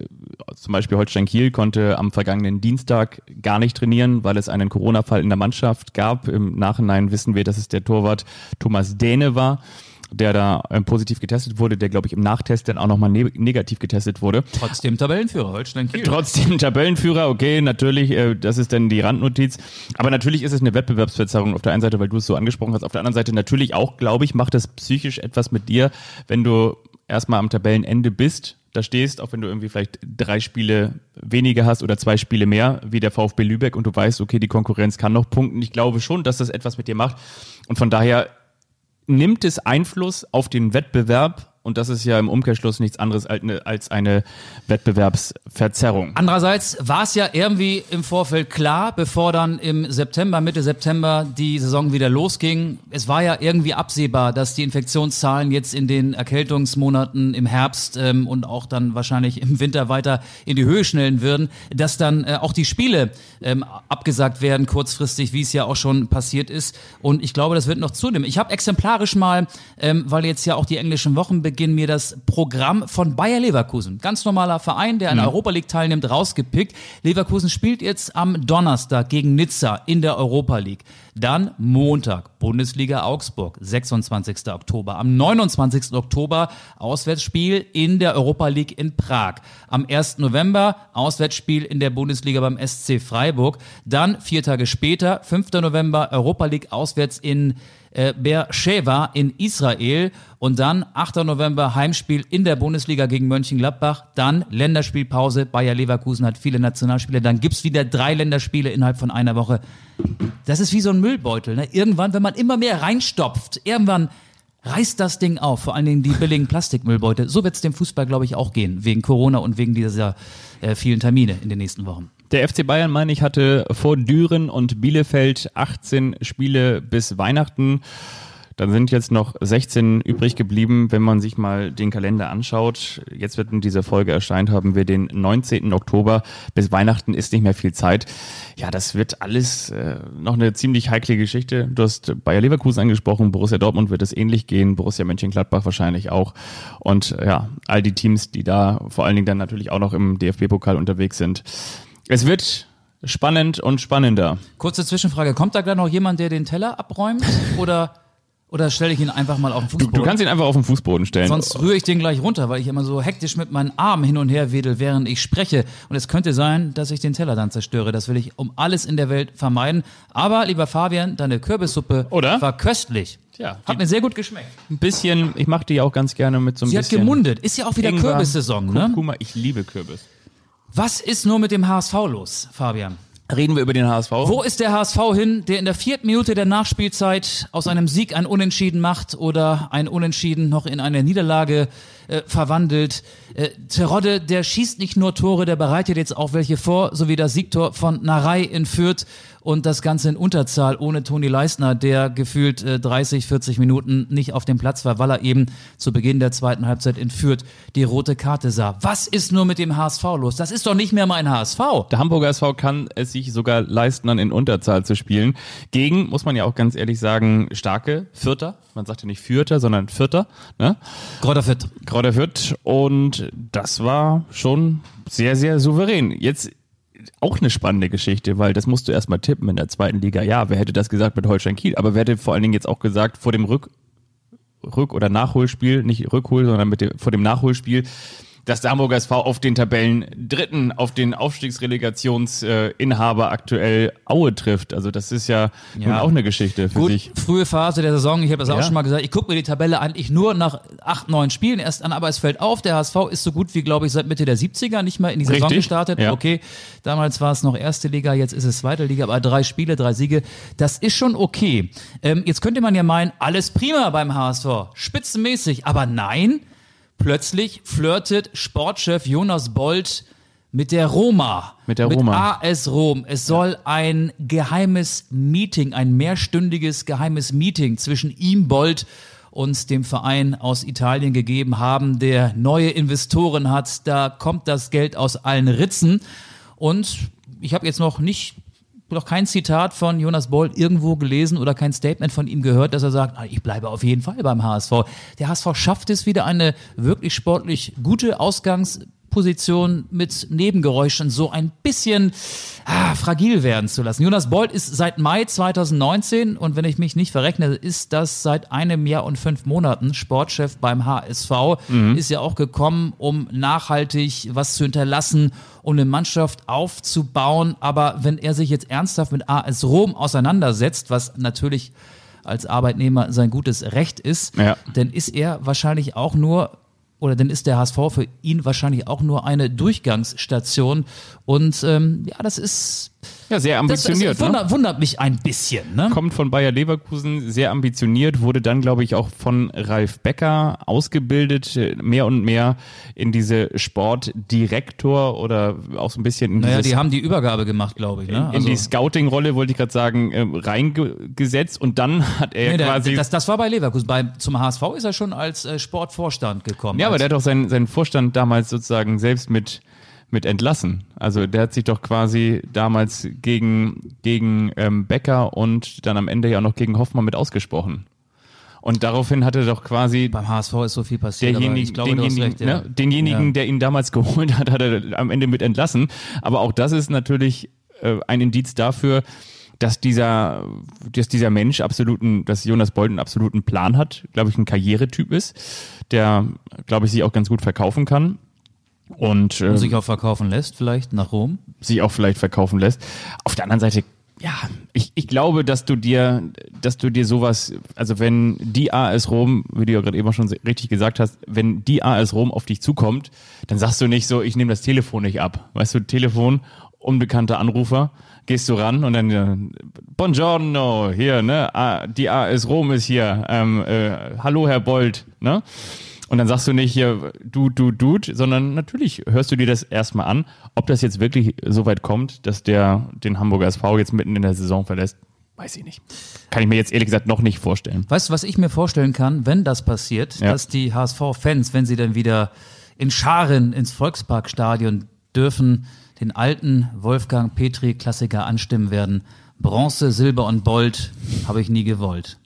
zum Beispiel Holstein Kiel konnte am vergangenen Dienstag gar nicht trainieren, weil es einen Corona-Fall in der Mannschaft gab. Im Nachhinein wissen wir, dass es der Torwart Thomas Däne war der da ähm, positiv getestet wurde, der glaube ich im Nachtest dann auch nochmal ne negativ getestet wurde. Trotzdem Tabellenführer, Holstein Kiel. Trotzdem Tabellenführer, okay, natürlich, äh, das ist dann die Randnotiz. Aber natürlich ist es eine Wettbewerbsverzerrung auf der einen Seite, weil du es so angesprochen hast, auf der anderen Seite natürlich auch, glaube ich, macht das psychisch etwas mit dir, wenn du erstmal am Tabellenende bist da stehst, auch wenn du irgendwie vielleicht drei Spiele weniger hast oder zwei Spiele mehr, wie der VfB Lübeck und du weißt, okay, die Konkurrenz kann noch punkten. Ich glaube schon, dass das etwas mit dir macht. Und von daher nimmt es Einfluss auf den Wettbewerb Und das ist ja im Umkehrschluss nichts anderes als eine Wettbewerbsverzerrung. Andererseits war es ja irgendwie im Vorfeld klar, bevor dann im September, Mitte September die Saison wieder losging. Es war ja irgendwie absehbar, dass die Infektionszahlen jetzt in den Erkältungsmonaten im Herbst ähm, und auch dann wahrscheinlich im Winter weiter in die Höhe schnellen würden, dass dann äh, auch die Spiele ähm, abgesagt werden kurzfristig, wie es ja auch schon passiert ist. Und ich glaube, das wird noch zunehmen. Ich habe exemplarisch mal, ähm, weil jetzt ja auch die englischen Wochen beginnen, Beginn mir das Programm von Bayer Leverkusen. Ganz normaler Verein, der an der mhm. Europa League teilnimmt, rausgepickt. Leverkusen spielt jetzt am Donnerstag gegen Nizza in der Europa League. Dann Montag, Bundesliga Augsburg, 26. Oktober. Am 29. Oktober Auswärtsspiel in der Europa League in Prag. Am 1. November Auswärtsspiel in der Bundesliga beim SC Freiburg. Dann vier Tage später, 5. November, Europa League auswärts in äh, Beersheba in Israel und dann 8. November Heimspiel in der Bundesliga gegen Mönchengladbach, dann Länderspielpause, Bayer Leverkusen hat viele Nationalspiele, dann gibt's wieder drei Länderspiele innerhalb von einer Woche. Das ist wie so ein Müllbeutel. Ne? Irgendwann, wenn man immer mehr reinstopft, irgendwann reißt das Ding auf, vor allen Dingen die billigen Plastikmüllbeutel. So wird's dem Fußball, glaube ich, auch gehen, wegen Corona und wegen dieser äh, vielen Termine in den nächsten Wochen. Der FC Bayern, meine ich, hatte vor Düren und Bielefeld 18 Spiele bis Weihnachten. Dann sind jetzt noch 16 übrig geblieben, wenn man sich mal den Kalender anschaut. Jetzt wird in dieser Folge erscheint, haben wir den 19. Oktober. Bis Weihnachten ist nicht mehr viel Zeit. Ja, das wird alles äh, noch eine ziemlich heikle Geschichte. Du hast Bayer Leverkusen angesprochen, Borussia Dortmund wird es ähnlich gehen, Borussia Mönchengladbach wahrscheinlich auch. Und ja, all die Teams, die da vor allen Dingen dann natürlich auch noch im DFB-Pokal unterwegs sind. Es wird spannend und spannender. Kurze Zwischenfrage, kommt da gleich noch jemand, der den Teller abräumt oder oder stelle ich ihn einfach mal auf den Fußboden? Du, du, kannst ihn einfach auf den Fußboden stellen. Sonst rühre ich den gleich runter, weil ich immer so hektisch mit meinen Armen hin und her wedel, während ich spreche. Und es könnte sein, dass ich den Teller dann zerstöre. Das will ich um alles in der Welt vermeiden. Aber, lieber Fabian, deine Kürbissuppe Oder? war köstlich. Ja, hat mir sehr gut geschmeckt. Ein bisschen, ich mache die auch ganz gerne mit so ein Sie bisschen. Sie hat gemundet. Ist ja auch wieder Kürbissaison, ne? Mal, ich liebe Kürbis. Was ist nur mit dem HSV los, Fabian? Reden wir über den HSV. Wo ist der HSV hin, der in der vierten Minute der Nachspielzeit aus einem Sieg ein Unentschieden macht oder ein Unentschieden noch in eine Niederlage äh, verwandelt? Äh, Terodde, der schießt nicht nur Tore, der bereitet jetzt auch welche vor, so wie das Siegtor von Narei in Fürth und das Ganze in Unterzahl ohne Toni Leisner, der gefühlt äh, 30, 40 Minuten nicht auf dem Platz war, weil er eben zu Beginn der zweiten Halbzeit entführt die rote Karte sah. Was ist nur mit dem HSV los? Das ist doch nicht mehr mein HSV. Der Hamburger SV kann es sich sogar leisten, dann in Unterzahl zu spielen. Gegen, muss man ja auch ganz ehrlich sagen, starke Vierter. Man sagt ja nicht Vierter, sondern Vierter. Ne? Grodder Fürth. Grodder Fürth. Und das war schon sehr, sehr souverän. Jetzt auch eine spannende Geschichte, weil das musst du erstmal tippen in der zweiten Liga. Ja, wer hätte das gesagt mit Holstein Kiel? Aber wer hätte vor allen Dingen jetzt auch gesagt, vor dem Rück, Rück- oder Nachholspiel, nicht Rückhol, sondern mit dem, vor dem Nachholspiel, dass der Hamburger SV auf den Tabellen dritten, auf den Aufstiegsrelegationsinhaber aktuell Aue trifft. Also das ist ja, ja. nun auch eine Geschichte für Gut, sich. Frühe Phase der Saison, ich habe das ja. auch schon mal gesagt, ich gucke mir die Tabelle eigentlich nur nach acht, neun Spielen erst an, aber es fällt auf, der HSV ist so gut wie, glaube ich, seit Mitte der 70er nicht mehr in die Saison Richtig? gestartet. Ja. Okay, damals war es noch erste Liga, jetzt ist es zweite Liga, aber drei Spiele, drei Siege, das ist schon okay. Ähm, jetzt könnte man ja meinen, alles prima beim HSV, spitzenmäßig, aber nein, Plötzlich flirtet Sportchef Jonas Bolt mit der Roma. Mit der Roma. Mit AS Rom. Es soll ein geheimes Meeting, ein mehrstündiges geheimes Meeting zwischen ihm, Bolt, und dem Verein aus Italien gegeben haben, der neue Investoren hat. Da kommt das Geld aus allen Ritzen. Und ich habe jetzt noch nicht noch kein Zitat von Jonas Boll irgendwo gelesen oder kein Statement von ihm gehört, dass er sagt, ah, ich bleibe auf jeden Fall beim HSV. Der HSV schafft es wieder eine wirklich sportlich gute Ausgangs Position mit Nebengeräuschen so ein bisschen ah, fragil werden zu lassen. Jonas Bolt ist seit Mai 2019 und wenn ich mich nicht verrechne, ist das seit einem Jahr und fünf Monaten Sportchef beim HSV. Mhm. Ist ja auch gekommen, um nachhaltig was zu hinterlassen, um eine Mannschaft aufzubauen. Aber wenn er sich jetzt ernsthaft mit AS Rom auseinandersetzt, was natürlich als Arbeitnehmer sein gutes Recht ist, ja. dann ist er wahrscheinlich auch nur oder dann ist der HSV für ihn wahrscheinlich auch nur eine Durchgangsstation. Und ähm, ja, das ist Ja, sehr Das, das ambitioniert. ne? wundert, wundert mich ein bisschen. Ne? kommt von Bayer Leverkusen, sehr ambitioniert, wurde dann, glaube ich, auch von Ralf Becker ausgebildet, mehr und mehr in diese Sportdirektor oder auch so ein bisschen in, Naja, dieses, die haben die Übergabe gemacht, glaube ich. Ne? in die Scouting-Rolle, wollte ich gerade sagen, äh, reingesetzt und dann hat er Nee, der, quasi... das, das war bei Leverkusen. Bei, zum HSV ist er schon als äh, Sportvorstand gekommen. ja, aber der hat doch seinen, seinen Vorstand damals sozusagen selbst mit mit entlassen. Also der hat sich doch quasi damals gegen, gegen ähm, Becker und dann am Ende ja auch noch gegen Hoffmann mit ausgesprochen. Und daraufhin hatte doch quasi beim HSV ist so viel passiert. aber derjenige, ich glaube, denjenigen, recht, ja. ne, denjenigen Ja. der ihn damals geholt hat, hat er am Ende mit entlassen. Aber auch das ist natürlich äh, ein Indiz dafür, dass dieser, dass dieser Mensch absoluten, dass Jonas Bold einen absoluten Plan hat, glaube ich, ein Karrieretyp ist, der, glaube ich, sich auch ganz gut verkaufen kann und äh, Und sich auch verkaufen lässt, vielleicht nach Rom. sich auch vielleicht verkaufen lässt. Auf der anderen Seite, ja, ich, ich glaube, dass du dir, dass du dir sowas, also wenn die AS Rom, wie du ja gerade eben schon richtig gesagt hast, wenn die AS Rom auf dich zukommt, dann sagst du nicht so, ich nehme das Telefon nicht ab. Weißt du, Telefon, unbekannter Anrufer, gehst du ran und dann, äh, Buongiorno, hier, ne, die AS Rom ist hier, ähm, äh, hallo Herr Bold, ne? Und dann sagst du nicht hier, du, du, du, sondern natürlich hörst du dir das erstmal an. Ob das jetzt wirklich so weit kommt, dass der den Hamburger SV jetzt mitten in der Saison verlässt, weiß ich nicht. Kann ich mir jetzt ehrlich gesagt noch nicht vorstellen. Weißt du, was ich mir vorstellen kann, wenn das passiert, Ja. dass die HSV-Fans, wenn sie dann wieder in Scharen ins Volksparkstadion dürfen, den alten Wolfgang Petri-Klassiker anstimmen werden. Bronze, Silber und Gold habe ich nie gewollt.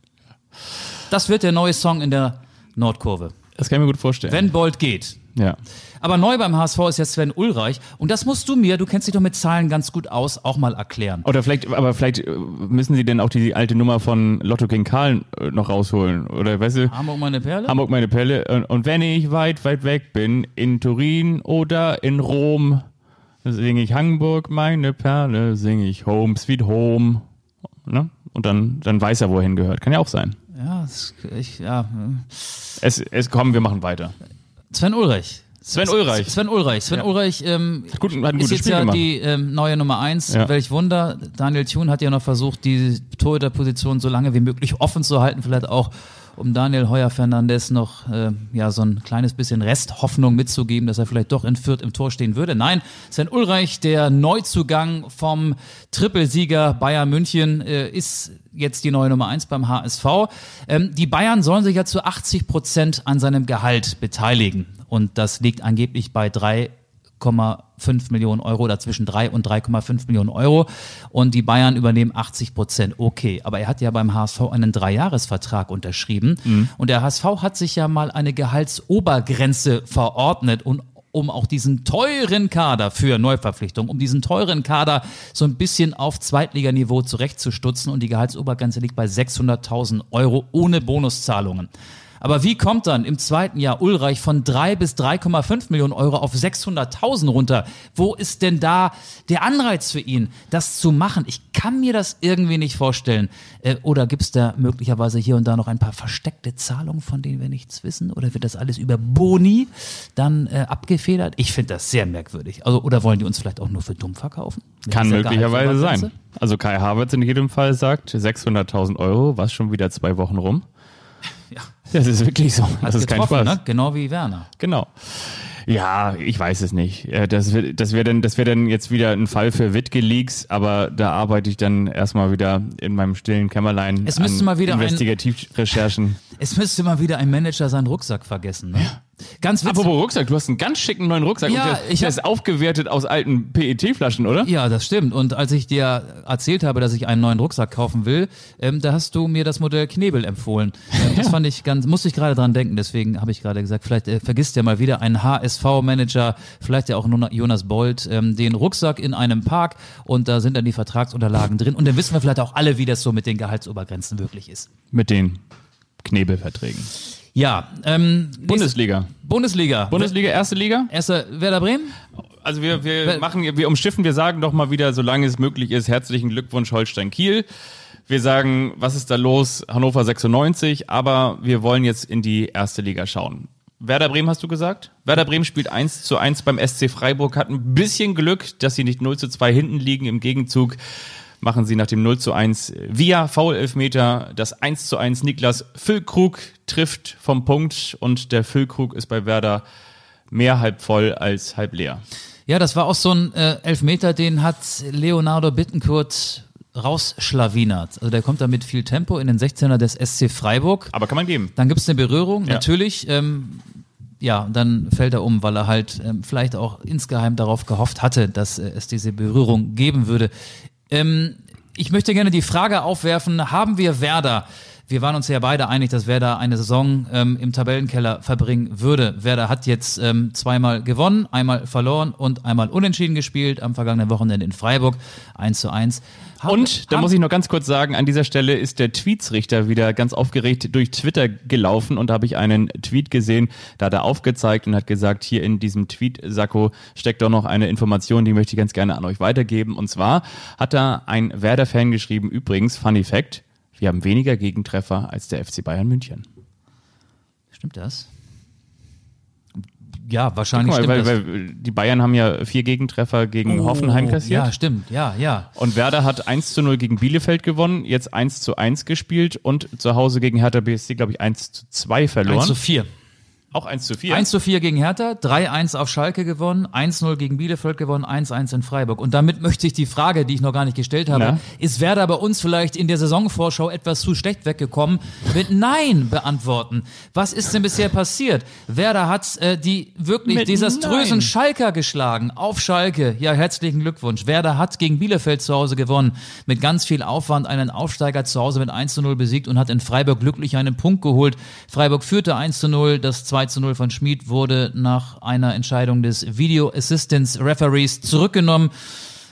Das wird der neue Song in der Nordkurve. Das kann ich mir gut vorstellen. Wenn Bold geht. ja. Aber neu beim HSV ist jetzt Sven Ulreich. Und das musst du mir, du kennst dich doch mit Zahlen ganz gut aus, auch mal erklären. Oder vielleicht, aber vielleicht äh, müssen sie denn auch die alte Nummer von Lotto King Karl äh, noch rausholen. Oder weißt du, Hamburg meine Perle? Hamburg meine Pelle. Und, und wenn ich weit, weit weg bin, in Turin oder in Rom, singe ich Hamburg meine Perle, singe ich Home, Sweet Home. Ne? Und dann, dann weiß er, wo er hingehört. Kann ja auch sein. Ja, das, ich, ja. hm. Es, es kommen, wir machen weiter. Sven Ulreich. Sven Ulreich. Sven Ulreich. Sven Ja. Ulreich ähm, Gut, hat ein ist jetzt Spiel ja gemacht. die ähm, neue Nummer eins. Ja. Welch Wunder. Daniel Thune hat ja noch versucht, die Torhüterposition so lange wie möglich offen zu halten. Vielleicht auch, um Daniel Heuer Fernandes noch äh, ja so ein kleines bisschen Resthoffnung mitzugeben, dass er vielleicht doch in Fürth im Tor stehen würde. Nein, Sven Ulreich, der Neuzugang vom Trippelsieger Bayern München, äh, ist jetzt die neue Nummer eins beim HSV. Ähm, die Bayern sollen sich ja zu 80 Prozent an seinem Gehalt beteiligen. Und das liegt angeblich bei 3,5 Millionen Euro oder zwischen 3 und 3,5 Millionen Euro. Und die Bayern übernehmen 80 Prozent. Okay, aber er hat ja beim HSV einen Dreijahresvertrag unterschrieben. Und der HSV hat sich ja mal eine Gehaltsobergrenze verordnet und um auch diesen teuren Kader für Neuverpflichtungen, um diesen teuren Kader so ein bisschen auf Zweitliganiveau zurechtzustutzen. Und die Gehaltsobergrenze liegt bei 600.000 Euro ohne Bonuszahlungen. Aber wie kommt dann im zweiten Jahr Ulreich von 3 bis 3,5 Millionen Euro auf 600.000 runter? Wo ist denn da der Anreiz für ihn, das zu machen? Ich kann mir das irgendwie nicht vorstellen. Äh, Oder gibt es da möglicherweise hier und da noch ein paar versteckte Zahlungen, von denen wir nichts wissen? Oder wird das alles über Boni dann äh, abgefedert? Ich finde das sehr merkwürdig. Also, oder wollen die uns vielleicht auch nur für dumm verkaufen? Kann möglicherweise sein. Also Kai Havertz in jedem Fall sagt 600.000 Euro, was schon wieder zwei Wochen rum. Ja. Das ist wirklich so. Hat Das ist kein Spaß. Ne? Genau wie Werner. Genau. Ja, ich weiß es nicht. Äh, Das wäre das wär dann, das wär dann jetzt wieder ein Fall für Wittgeleaks, aber da arbeite ich dann erstmal wieder in meinem stillen Kämmerlein Es müsste an mal wieder ein- Investigativrecherchen. Es müsste mal wieder ein Manager seinen Rucksack vergessen. Ne? Ganz witzig. Apropos Rucksack, du hast einen ganz schicken neuen Rucksack. Ja, und der, ich der hab- ist aufgewertet aus alten PET-Flaschen, oder? Ja, das stimmt. Und als ich dir erzählt habe, dass ich einen neuen Rucksack kaufen will, ähm, da hast du mir das Modell Knebel empfohlen. Ähm, das fand ich ganz, musste ich gerade dran denken. Deswegen habe ich gerade gesagt, vielleicht äh, vergisst ja mal wieder ein HSV-Manager, vielleicht ja auch Jonas Bold, ähm, den Rucksack in einem Park und da sind dann die Vertragsunterlagen drin. Und dann wissen wir vielleicht auch alle, wie das so mit den Gehaltsobergrenzen wirklich ist. Mit den Knebelverträgen. Ja, ähm, Bundesliga. Bundesliga. Bundesliga, erste Liga? Erster Werder Bremen? Also wir, wir machen, wir umschiffen, wir sagen doch mal wieder, solange es möglich ist, herzlichen Glückwunsch Holstein Kiel. Wir sagen, was ist da los? Hannover 96, aber wir wollen jetzt in die erste Liga schauen. Werder Bremen hast du gesagt? Werder Bremen spielt 1 zu 1 beim SC Freiburg, hat ein bisschen Glück, dass sie nicht 0 zu 2 hinten liegen. Im Gegenzug machen sie nach dem 0 zu 1 via Foul-Elfmeter das 1 zu 1. Niklas Füllkrug trifft vom Punkt und der Füllkrug ist bei Werder mehr halb voll als halb leer. Ja, das war auch so ein äh, Elfmeter, den hat Leonardo Bittenkurt rausschlawinert. Also der kommt da mit viel Tempo in den 16er des SC Freiburg. Aber kann man geben. Dann gibt's eine Berührung, Ja. natürlich. Ähm, ja, dann fällt er um, weil er halt ähm, vielleicht auch insgeheim darauf gehofft hatte, dass äh, es diese Berührung geben würde. Ähm, ich möchte gerne die Frage aufwerfen, haben wir Werder? Wir waren uns ja beide einig, dass Werder eine Saison ähm, im Tabellenkeller verbringen würde. Werder hat jetzt ähm, zweimal gewonnen, einmal verloren und einmal unentschieden gespielt am vergangenen Wochenende in Freiburg 1 zu 1. Haben- Und da haben- muss ich noch ganz kurz sagen, an dieser Stelle ist der Tweetsrichter wieder ganz aufgeregt durch Twitter gelaufen und da habe ich einen Tweet gesehen, da hat er aufgezeigt und hat gesagt, hier in diesem Tweet, Sakko, steckt doch noch eine Information, die möchte ich ganz gerne an euch weitergeben. Und zwar hat da ein Werder-Fan geschrieben, übrigens, Funny Fact, wir haben weniger Gegentreffer als der FC Bayern München. Stimmt das? Ja, wahrscheinlich mal, weil, weil die Bayern haben ja vier Gegentreffer gegen Hoffenheim kassiert. Oh, Ja, stimmt. Ja, ja. Und Werder hat 1 zu 0 gegen Bielefeld gewonnen, jetzt 1 zu 1 gespielt und zu Hause gegen Hertha BSC, glaube ich, 1 zu 2 verloren. 1 zu 4. Auch 1 zu 4. 1 zu 4 gegen Hertha, 3-1 auf Schalke gewonnen, 1-0 gegen Bielefeld gewonnen, 1-1 in Freiburg. Und damit möchte ich die Frage, die ich noch gar nicht gestellt habe, Na? ist Werder bei uns vielleicht in der Saisonvorschau etwas zu schlecht weggekommen, mit Nein beantworten. Was ist denn bisher passiert? Werder hat äh, die wirklich Mit desaströsen Nein. Schalker geschlagen, auf Schalke. Ja, herzlichen Glückwunsch. Werder hat gegen Bielefeld zu Hause gewonnen, mit ganz viel Aufwand einen Aufsteiger zu Hause mit 1 zu 0 besiegt und hat in Freiburg glücklich einen Punkt geholt. Freiburg führte 1 zu 0, das 2 zu 0 von Schmid wurde nach einer Entscheidung des Video Assistance Referees zurückgenommen.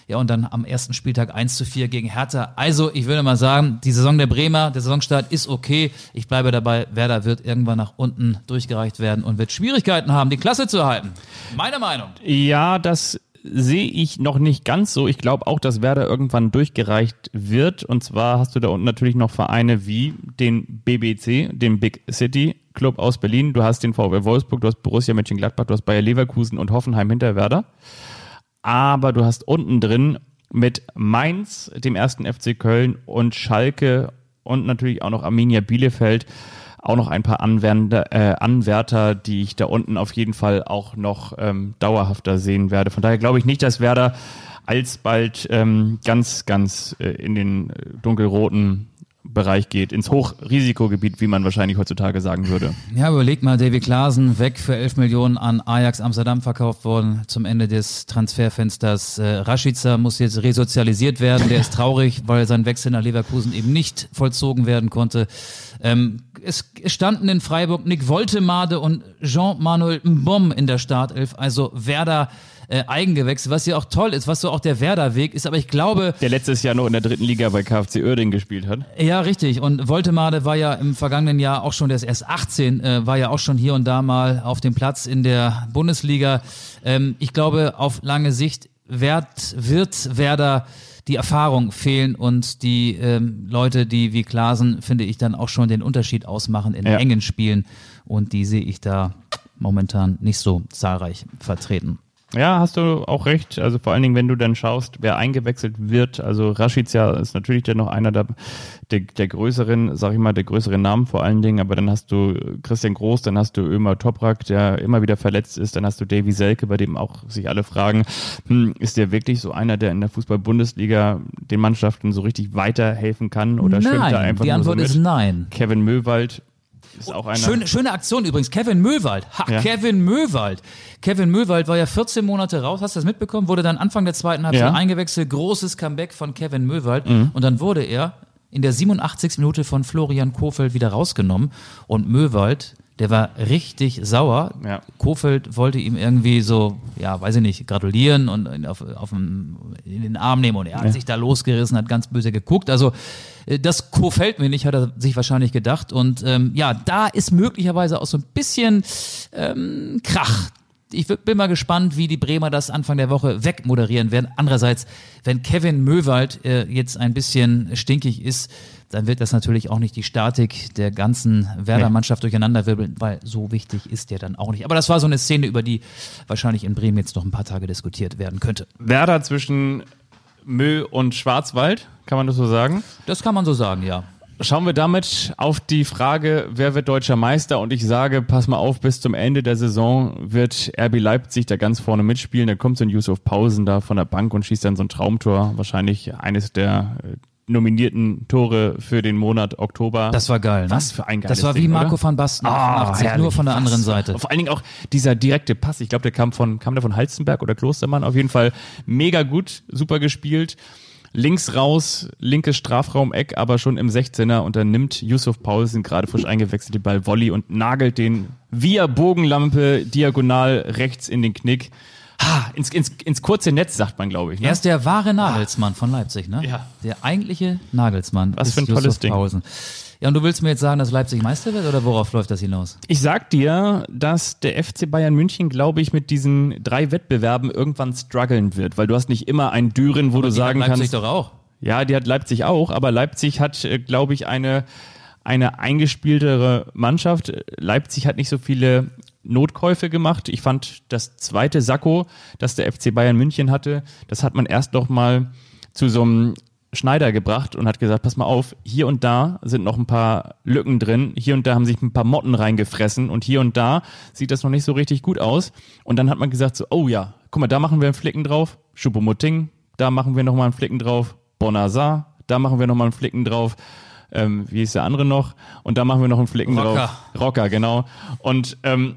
Ja, und dann am ersten Spieltag 1 zu 4 gegen Hertha. Also, ich würde mal sagen, die Saison der Bremer, der Saisonstart ist okay. Ich bleibe dabei, Werder wird irgendwann nach unten durchgereicht werden und wird Schwierigkeiten haben, die Klasse zu halten. Meine Meinung. Ja, das sehe ich noch nicht ganz so. Ich glaube auch, dass Werder irgendwann durchgereicht wird. Und zwar hast du da unten natürlich noch Vereine wie den BBC, den Big City Club aus Berlin. Du hast den VW Wolfsburg, du hast Borussia Mönchengladbach, du hast Bayer Leverkusen und Hoffenheim hinter Werder. Aber du hast unten drin mit Mainz, dem ersten FC Köln und Schalke und natürlich auch noch Arminia Bielefeld auch noch ein paar Anwender, äh, Anwärter, die ich da unten auf jeden Fall auch noch ähm, dauerhafter sehen werde. Von daher glaube ich nicht, dass Werder alsbald ähm, ganz, ganz äh, in den äh, dunkelroten Bereich geht, ins Hochrisikogebiet, wie man wahrscheinlich heutzutage sagen würde. Ja, überleg mal, Davy Klaasen weg für 11 Millionen an Ajax Amsterdam verkauft worden zum Ende des Transferfensters. Äh, Rashica muss jetzt resozialisiert werden. Der ist traurig, weil sein Wechsel nach Leverkusen eben nicht vollzogen werden konnte. Ähm, es es standen in Freiburg Nick Woltemade und Jean-Manuel Mbom in der Startelf, also Werder äh, Eigengewächse, was ja auch toll ist, was so auch der Werder-Weg ist. Aber ich glaube, Der letztes Jahr noch in der dritten Liga bei KfC Uerdingen gespielt hat. ja, richtig. Und Woltemade war ja im vergangenen Jahr auch schon, der ist erst 18, äh, war ja auch schon hier und da mal auf dem Platz in der Bundesliga. Ähm, ich glaube, auf lange Sicht wird, wird Werder die Erfahrung fehlen und die ähm, Leute, die wie Klasen, finde ich, dann auch schon den Unterschied ausmachen in Ja. engen Spielen. Und die sehe ich da momentan nicht so zahlreich vertreten. Ja, hast du auch recht. Also vor allen Dingen, wenn du dann schaust, wer eingewechselt wird. Also Rashica ist natürlich dann noch einer der, der, der größeren, sag ich mal, der größeren Namen vor allen Dingen. Aber dann hast du Christian Groß, dann hast du Ömer Toprak, der immer wieder verletzt ist. Dann hast du Davy Selke, bei dem auch sich alle fragen, hm, ist der wirklich so einer, der in der Fußball-Bundesliga den Mannschaften so richtig weiterhelfen kann? Oder schwimmt er nein, einfach die nur Antwort so ist mit? nein. Kevin Möwald ist auch einer. Schöne, schöne Aktion übrigens. Kevin Möwald. Ha, Ja. Kevin Möwald. Kevin Möwald war ja 14 Monate raus. Hast du das mitbekommen? Wurde dann Anfang der zweiten Halbzeit Ja. Mhm. eingewechselt. Großes Comeback von Kevin Möwald. Und dann wurde er in der 87. Minute von Florian Kofeld wieder rausgenommen. Und Möwald, der war richtig sauer. Ja. Kofeld wollte ihm irgendwie so, ja, weiß ich nicht, gratulieren und ihn auf, auf den, in den Arm nehmen. Und er hat sich da losgerissen, hat ganz böse geguckt. Also äh, das gefällt mir nicht, hat er sich wahrscheinlich gedacht. Und ähm, ja, da ist möglicherweise auch so ein bisschen ähm, Krach ich bin mal gespannt, wie die Bremer das Anfang der Woche wegmoderieren werden. Andererseits, wenn Kevin Möwald äh, jetzt ein bisschen stinkig ist, dann wird das natürlich auch nicht die Statik der ganzen Werder-Mannschaft durcheinanderwirbeln, weil so wichtig ist der dann auch nicht. Aber das war so eine Szene, über die wahrscheinlich in Bremen jetzt noch ein paar Tage diskutiert werden könnte. Werder zwischen Mö und Schwarzwald, kann man das so sagen? Das kann man so sagen, ja. Schauen wir damit auf die Frage, wer wird deutscher Meister? Und ich sage, pass mal auf, bis zum Ende der Saison wird RB Leipzig da ganz vorne mitspielen. Da kommt so ein Yusuf Pausen da von der Bank und schießt dann so ein Traumtor. Wahrscheinlich eines der äh, nominierten Tore für den Monat Oktober. Das war geil, ne? Was für ein geiles Das war wie Ding, Marco oder? van Basten, Ah, 88, herrlich. nur von der anderen Was? Seite. Vor allen Dingen auch dieser direkte Pass. Ich glaube, der kam von, kam der von Halstenberg oder Klostermann. Auf jeden Fall mega gut, super gespielt. Links raus, linkes Strafraumeck, aber schon im 16er und dann nimmt Yusuf Paulsen gerade frisch eingewechselt den Ball Volley und nagelt den via Bogenlampe diagonal rechts in den Knick. Ha, ins, ins, ins kurze Netz, sagt man, glaube ich. Ne? Er ist der wahre Nagelsmann von Leipzig, ne? Ja. Der eigentliche Nagelsmann. Was für ein tolles Yusuf Ding. Pausen. Ja, und du willst mir jetzt sagen, dass Leipzig Meister wird oder worauf läuft das hinaus? Ich sag dir, dass der FC Bayern München, glaube ich, mit diesen drei Wettbewerben irgendwann strugglen wird, weil du hast nicht immer einen Düren, wo du Die sagen hat Leipzig kannst. doch auch. Ja, die hat Leipzig auch, aber Leipzig hat, äh, glaube ich, eine, eine eingespieltere Mannschaft. Leipzig hat nicht so viele Notkäufe gemacht. Ich fand das zweite Sakko, das der FC Bayern München hatte, das hat man erst noch mal zu so einem Schneider gebracht und hat gesagt, pass mal auf, hier und da sind noch ein paar Lücken drin, hier und da haben sich ein paar Motten reingefressen und hier und da sieht das noch nicht so richtig gut aus. Und dann hat man gesagt so, oh ja, guck mal, da machen wir einen Flicken drauf, Schuppomoting, da machen wir nochmal einen Flicken drauf, Bonazar, da machen wir nochmal einen Flicken drauf, ähm, wie ist der andere noch? Und da machen wir noch einen Flicken Rocker. drauf. Rocker, genau. Und ähm,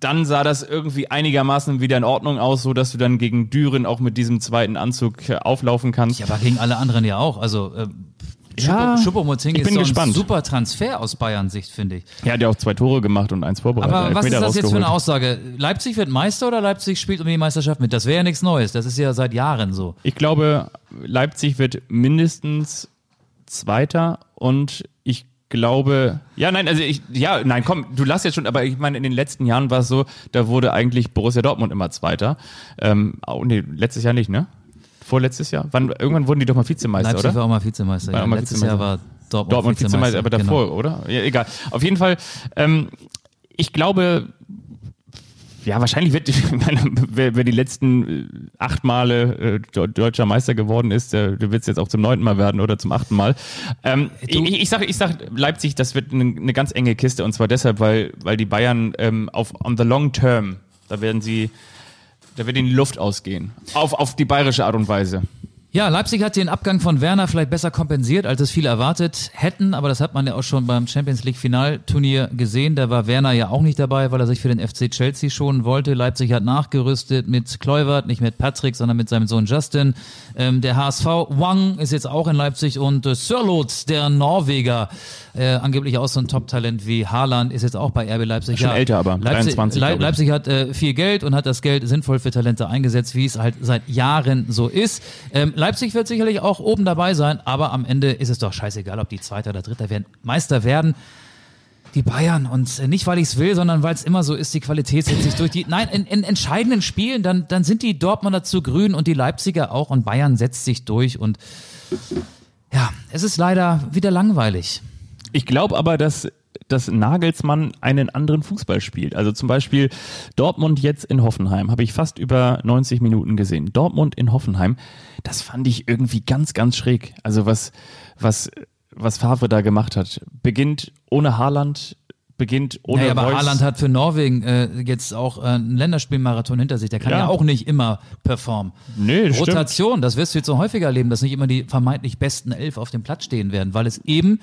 dann sah das irgendwie einigermaßen wieder in Ordnung aus, so dass du dann gegen Düren auch mit diesem zweiten Anzug äh, auflaufen kannst. Ja, aber gegen alle anderen ja auch. Also äh, Ja, Schuppomoting ich ist bin so ein gespannt. super Transfer aus Bayern Sicht, finde ich. Er hat ja auch zwei Tore gemacht und eins vorbereitet. Aber was ist das jetzt für eine. Aussage? Leipzig wird Meister oder Leipzig spielt um die Meisterschaft mit? Das wäre ja nichts Neues. Das ist ja seit Jahren so. Ich glaube, Leipzig wird mindestens Zweiter und glaube, ja, nein, also ich, ja, nein, komm, du lass jetzt schon, aber ich meine, in den letzten Jahren war es so, da wurde eigentlich Borussia Dortmund immer Zweiter. Ähm, oh, nee, letztes Jahr nicht, ne? Vorletztes Jahr? Wann, irgendwann wurden die doch mal Vizemeister, Leipzig oder? war auch mal Vizemeister. War Ja, mal letztes Vizemeister. Jahr war Dortmund, Dortmund Vizemeister, aber davor, Genau. oder? Ja, egal. Auf jeden Fall, ähm, ich glaube, ja, wahrscheinlich wird, meine, wer, wer die letzten äh, acht Male äh, Deu- deutscher Meister geworden ist, der, der wird es jetzt auch zum neunten Mal werden oder zum achten Mal. Ähm, ich, ich sage, ich sag, Leipzig, das wird eine, eine ganz enge Kiste und zwar deshalb, weil, weil die Bayern ähm, auf on the long term, da werden sie, da wird ihnen die Luft ausgehen. Auf, auf die bayerische Art und Weise. Ja, Leipzig hat den Abgang von Werner vielleicht besser kompensiert, als es viele erwartet hätten, aber das hat man ja auch schon beim Champions League Finalturnier gesehen. Da war Werner ja auch nicht dabei, weil er sich für den FC Chelsea schonen wollte. Leipzig hat nachgerüstet mit Kluivert, nicht mit Patrick, sondern mit seinem Sohn Justin. Ähm, der HSV Wang ist jetzt auch in Leipzig und äh, Sörloth, der Norweger, äh, angeblich auch so ein Top-Talent wie Haaland, ist jetzt auch bei RB Leipzig. Schon älter, aber Leipzig, 23, Le. Leipzig hat äh, viel Geld und hat das Geld sinnvoll für Talente eingesetzt, wie es halt seit Jahren so ist. Ähm, Leipzig wird sicherlich auch oben dabei sein, aber am Ende ist es doch scheißegal, ob die Zweiter oder Dritter werden. Meister werden die Bayern und äh, nicht, weil ich es will, sondern weil es immer so ist, die Qualität setzt sich durch. Die, nein, in, in entscheidenden Spielen, dann, dann sind die Dortmunder zu grün und die Leipziger auch und Bayern setzt sich durch und ja, es ist leider wieder langweilig. Ich glaube aber, dass dass Nagelsmann einen anderen Fußball spielt. Also zum Beispiel Dortmund jetzt in Hoffenheim habe ich fast über 90 Minuten gesehen. Dortmund in Hoffenheim, das fand ich irgendwie ganz, ganz schräg. Also was, was, was Favre da gemacht hat. Beginnt ohne Haaland, beginnt ohne Naja, aber Reus. Haaland hat für Norwegen äh, jetzt auch äh, einen Länderspielmarathon hinter sich. Der kann ja, Ja. auch nicht immer performen. Nee, stimmt. Rotation, das wirst du jetzt so häufiger erleben, dass nicht immer die vermeintlich besten elf auf dem Platz stehen werden, weil es eben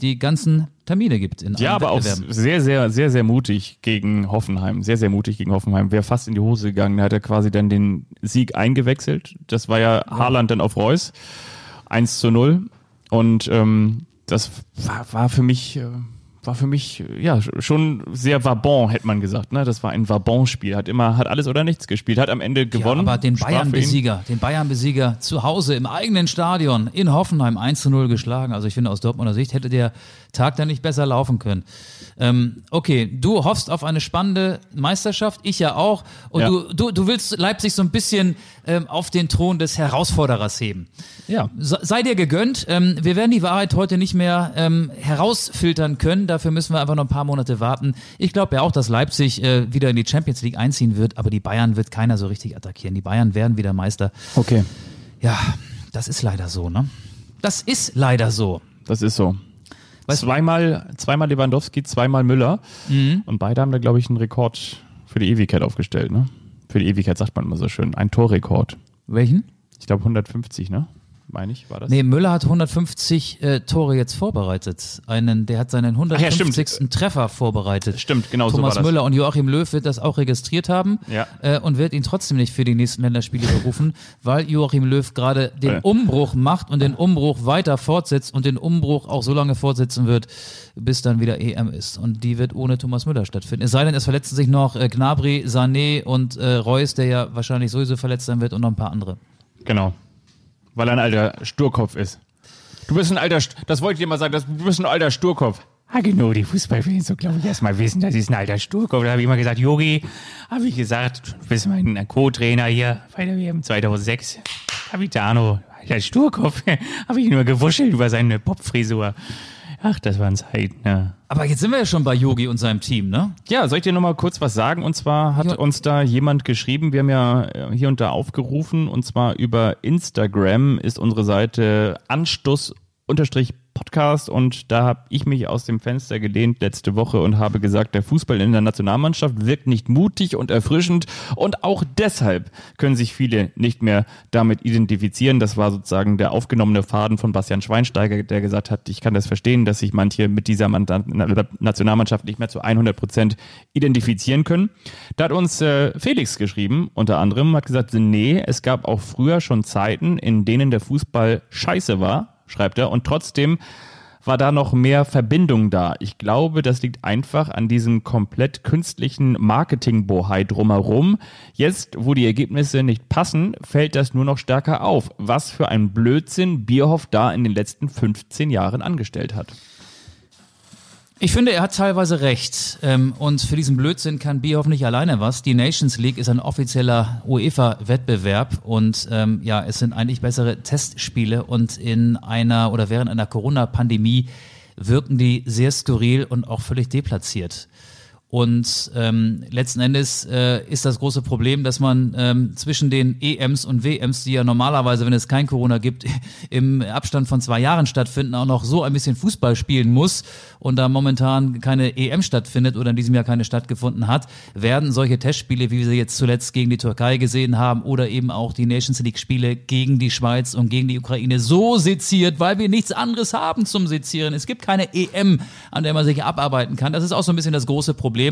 die ganzen Termine gibt in Ja, aber auch sehr, sehr, sehr, sehr mutig gegen Hoffenheim. Sehr, sehr mutig gegen Hoffenheim. Wäre fast in die Hose gegangen. Da hat er quasi dann den Sieg eingewechselt. Das war ja Haaland dann auf Reus. 1 zu 0. Und ähm, das war, war für mich, äh, war für mich ja schon sehr Vabon, hätte man gesagt. Ne? Das war ein Vabon-Spiel. Hat immer, hat alles oder nichts gespielt, hat am Ende gewonnen. Ja, aber den. Bayern-Besieger, den Bayern-Besieger zu Hause im eigenen Stadion in Hoffenheim 1 zu 0 geschlagen. Also ich finde, aus Dortmunder Sicht hätte der Tag da nicht besser laufen können. Ähm, okay, du hoffst auf eine spannende Meisterschaft, ich ja auch. Und Ja. Du, du, du willst Leipzig so ein bisschen ähm, auf den Thron des Herausforderers heben. Ja. Se- Sei dir gegönnt. Ähm, wir werden die Wahrheit heute nicht mehr ähm, herausfiltern können. Dafür müssen wir einfach noch ein paar Monate warten. Ich glaube ja auch, dass Leipzig äh, wieder in die Champions League einziehen wird, aber die Bayern wird keiner so richtig attackieren. Die Bayern werden wieder Meister. Okay, Ja, das ist leider so, ne? Das ist leider so. das ist so. Weißt zweimal, zweimal Lewandowski, zweimal Müller. Mhm. Und beide haben da, glaube ich, einen Rekord für die Ewigkeit aufgestellt. Ne? Für die Ewigkeit sagt man immer so schön. Ein Torrekord. Welchen? Ich glaube 150, ne? Meine ich, war das? Nee, Müller hat 150 äh, Tore jetzt vorbereitet. Einen, der hat seinen Ach ja, 150. stimmt. Treffer vorbereitet. Stimmt, genau so Thomas das. Müller und Joachim Löw wird das auch registriert haben Ja. äh, und wird ihn trotzdem nicht für die nächsten Länderspiele berufen, weil Joachim Löw gerade den Ja. Umbruch macht und den Umbruch weiter fortsetzt und den Umbruch auch so lange fortsetzen wird, bis dann wieder EM ist. Und die wird ohne Thomas Müller stattfinden. Es sei denn, es verletzen sich noch äh, Gnabry, Sané und äh, Reus, der ja wahrscheinlich sowieso verletzt sein wird und noch ein paar andere. Genau. Weil er ein alter Sturkopf ist. Du bist ein alter, St- das wollte ich dir mal sagen, das, du bist ein alter Sturkopf. Ah, genau, die Fußballfans, so glaube ich, erstmal wissen, das ist ein alter Sturkopf. Da habe ich immer gesagt, Yogi, habe ich gesagt, du bist mein Co-Trainer hier bei der WM 2006. Capitano, alter Sturkopf, habe ich nur gewuschelt über seine Popfrisur. Ach, das waren Zeiten, ja. Aber jetzt sind wir ja schon bei Yogi und seinem Team, ne? Ja, soll ich dir nochmal kurz was sagen? Und zwar hat Ja. uns da jemand geschrieben, wir haben ja äh, hier und da aufgerufen, und zwar über Instagram ist unsere Seite Anstoß unterstrich Podcast und da habe ich mich aus dem Fenster gelehnt letzte Woche und habe gesagt, der Fußball in der Nationalmannschaft wirkt nicht mutig und erfrischend und auch deshalb können sich viele nicht mehr damit identifizieren. Das war sozusagen der aufgenommene Faden von Bastian Schweinsteiger, der gesagt hat, ich kann das verstehen, dass sich manche mit dieser Man- Na- Nationalmannschaft nicht mehr zu 100 Prozent identifizieren können. Da hat uns äh, Felix geschrieben, unter anderem, hat gesagt, nee, es gab auch früher schon Zeiten, in denen der Fußball scheiße war, schreibt er, und trotzdem war da noch mehr Verbindung da. Ich glaube, das liegt einfach an diesem komplett künstlichen Marketing-Bohai drumherum. Jetzt, wo die Ergebnisse nicht passen, fällt das nur noch stärker auf. Was für ein Blödsinn Bierhoff da in den letzten 15 Jahren angestellt hat. Ich finde, er hat teilweise recht. Ähm, und für diesen Blödsinn kann Bierhoff nicht alleine was. Die Nations League ist ein offizieller UEFA-Wettbewerb und ähm, ja, es sind eigentlich bessere Testspiele und in einer oder während einer Corona-Pandemie wirken die sehr skurril und auch völlig deplatziert. Und ähm, letzten Endes äh, ist das große Problem, dass man ähm, zwischen den EMs und WMs, die ja normalerweise, wenn es kein Corona gibt, im Abstand von zwei Jahren stattfinden, auch noch so ein bisschen Fußball spielen muss und da momentan keine EM stattfindet oder in diesem Jahr keine stattgefunden hat, werden solche Testspiele, wie wir sie jetzt zuletzt gegen die Türkei gesehen haben oder eben auch die Nations League Spiele gegen die Schweiz und gegen die Ukraine so seziert, weil wir nichts anderes haben zum Sezieren. Es gibt keine EM, an der man sich abarbeiten kann. Das ist auch so ein bisschen das große Problem.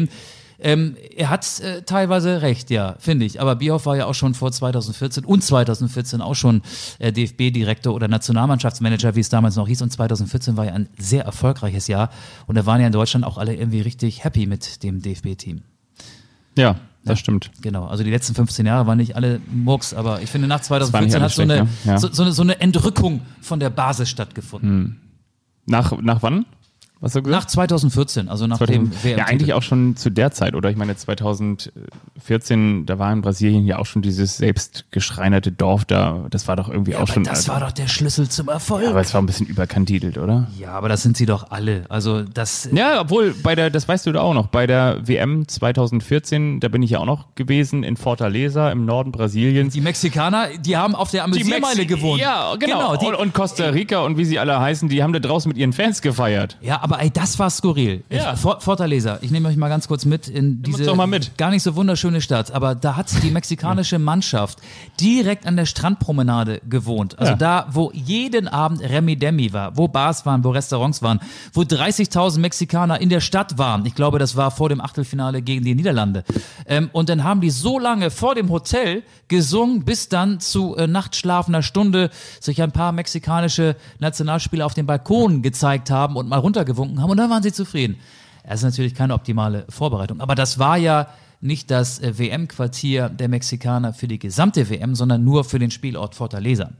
Ähm, er hat äh, teilweise recht, ja, finde ich. Aber Bierhoff war ja auch schon vor 2014 und 2014 auch schon äh, DFB-Direktor oder Nationalmannschaftsmanager, wie es damals noch hieß. Und 2014 war ja ein sehr erfolgreiches Jahr. Und da waren ja in Deutschland auch alle irgendwie richtig happy mit dem DFB-Team. Ja, das stimmt. Genau, also die letzten 15 Jahre waren nicht alle Murks, aber ich finde nach war nicht 2014 alles hat so eine, schlecht, ne? Ja. so, so, eine, so eine Entrückung von der Basis stattgefunden. Nach, nach wann? Was hast du gesagt? Nach 2014, also nach dem 2000, ja, eigentlich auch schon zu der Zeit, oder? Ich meine, 2014, da war in Brasilien ja auch schon dieses selbstgeschreinerte Dorf da. Das war doch irgendwie auch aber schon. das also- war doch der Schlüssel zum Erfolg. aber es war ein bisschen überkandidelt, oder? Ja, aber das sind sie doch alle. Also das. Ja, obwohl bei der, das weißt du da auch noch, bei der WM 2014, da bin ich ja auch noch gewesen, in Fortaleza im Norden Brasiliens. Die Mexikaner, die haben auf der Mexi- gewohnt. Ja, genau. die, und, und Costa Rica und wie sie alle heißen, die haben da draußen mit ihren Fans gefeiert. ja, aber ey, das war skurril. Ja. For- Fortaleza, ich nehme euch mal ganz kurz mit in diese mit. gar nicht so wunderschöne Stadt. Aber da hat die mexikanische Mannschaft direkt an der Strandpromenade gewohnt. Also Ja. da, wo jeden Abend Remi Demi war, wo Bars waren, wo Restaurants waren, wo 30.000 Mexikaner in der Stadt waren. Ich glaube, das war vor dem Achtelfinale gegen die Niederlande. Ähm, und dann haben die so lange vor dem Hotel gesungen, bis dann zu äh, nachtschlafender Stunde sich ein paar mexikanische Nationalspieler auf dem Balkon gezeigt haben und mal runtergewunken gewunken haben und dann waren sie zufrieden. Das ist natürlich keine optimale Vorbereitung. Aber das war ja nicht das äh, WM-Quartier der Mexikaner für die gesamte WM, sondern nur für den Spielort Fortaleza.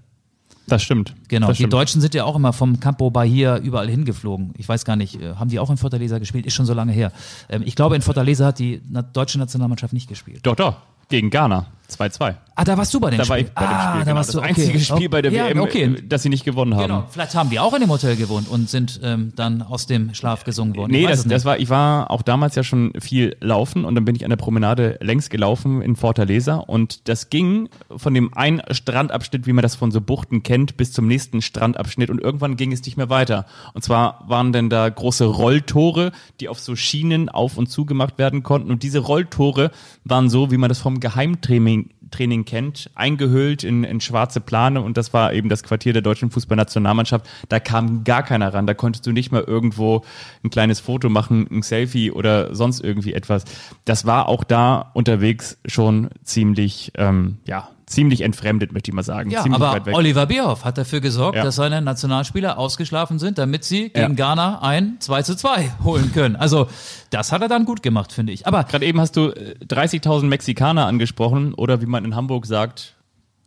Das stimmt. Genau, das die stimmt. Deutschen sind ja auch immer vom Campo Bahia überall hingeflogen. Ich weiß gar nicht, äh, haben die auch in Fortaleza gespielt? Ist schon so lange her. Ähm, ich glaube, in Fortaleza hat die deutsche Nationalmannschaft nicht gespielt. Doch, doch. Gegen Ghana. 2-2. Ah, da warst du bei dem Da Spiel. war ich bei dem ah, Spiel. da genau. warst das du okay. einzige Spiel bei der ja, WM, Okay. äh, das sie nicht gewonnen haben. Genau, vielleicht haben die auch in dem Hotel gewohnt und sind ähm, dann aus dem Schlaf gesungen worden. Nee, das, das war, ich war auch damals ja schon viel laufen und dann bin ich an der Promenade längs gelaufen in Fortaleza und das ging von dem einen Strandabschnitt, wie man das von so Buchten kennt, bis zum nächsten Strandabschnitt und irgendwann ging es nicht mehr weiter. Und zwar waren denn da große Rolltore, die auf so Schienen auf und zu gemacht werden konnten und diese Rolltore waren so, wie man das vom Geheimtraining Training kennt, eingehüllt in, in schwarze Plane und das war eben das Quartier der deutschen Fußballnationalmannschaft. Da kam gar keiner ran. Da konntest du nicht mal irgendwo ein kleines Foto machen, ein Selfie oder sonst irgendwie etwas. Das war auch da unterwegs schon ziemlich, ähm, ja, ziemlich entfremdet, möchte ich mal sagen. Ja, ziemlich aber Oliver Bierhoff hat dafür gesorgt, Ja. dass seine Nationalspieler ausgeschlafen sind, damit sie Ja. gegen Ghana ein 2 zu 2 holen können. Also, das hat er dann gut gemacht, finde ich. Aber Gerade eben hast du äh, 30.000 Mexikaner angesprochen oder wie man in Hamburg sagt,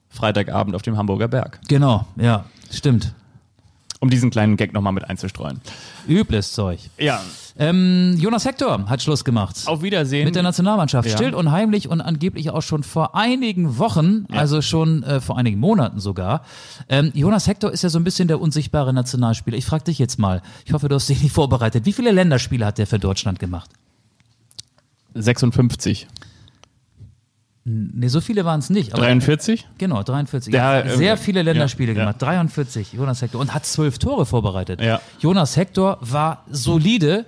Freitagabend auf dem Hamburger Berg. genau, ja, stimmt. Um diesen kleinen Gag nochmal mit einzustreuen. Übles Zeug. Ja, Ähm, Jonas Hector hat Schluss gemacht. auf Wiedersehen. Mit der Nationalmannschaft. Ja. Still und heimlich und angeblich auch schon vor einigen Wochen, also schon äh, vor einigen Monaten sogar. Ähm, Jonas Hector ist ja so ein bisschen der unsichtbare Nationalspieler. Ich frage dich jetzt mal, ich hoffe, du hast dich nicht vorbereitet. Wie viele Länderspiele hat der für Deutschland gemacht? 56. Nee, so viele waren es nicht. Aber 43? Genau, 43. Der, Er hat äh, sehr viele Länderspiele ja, ja. gemacht. 43, Jonas Hector. Und hat zwölf Tore vorbereitet. Ja. Jonas Hector war solide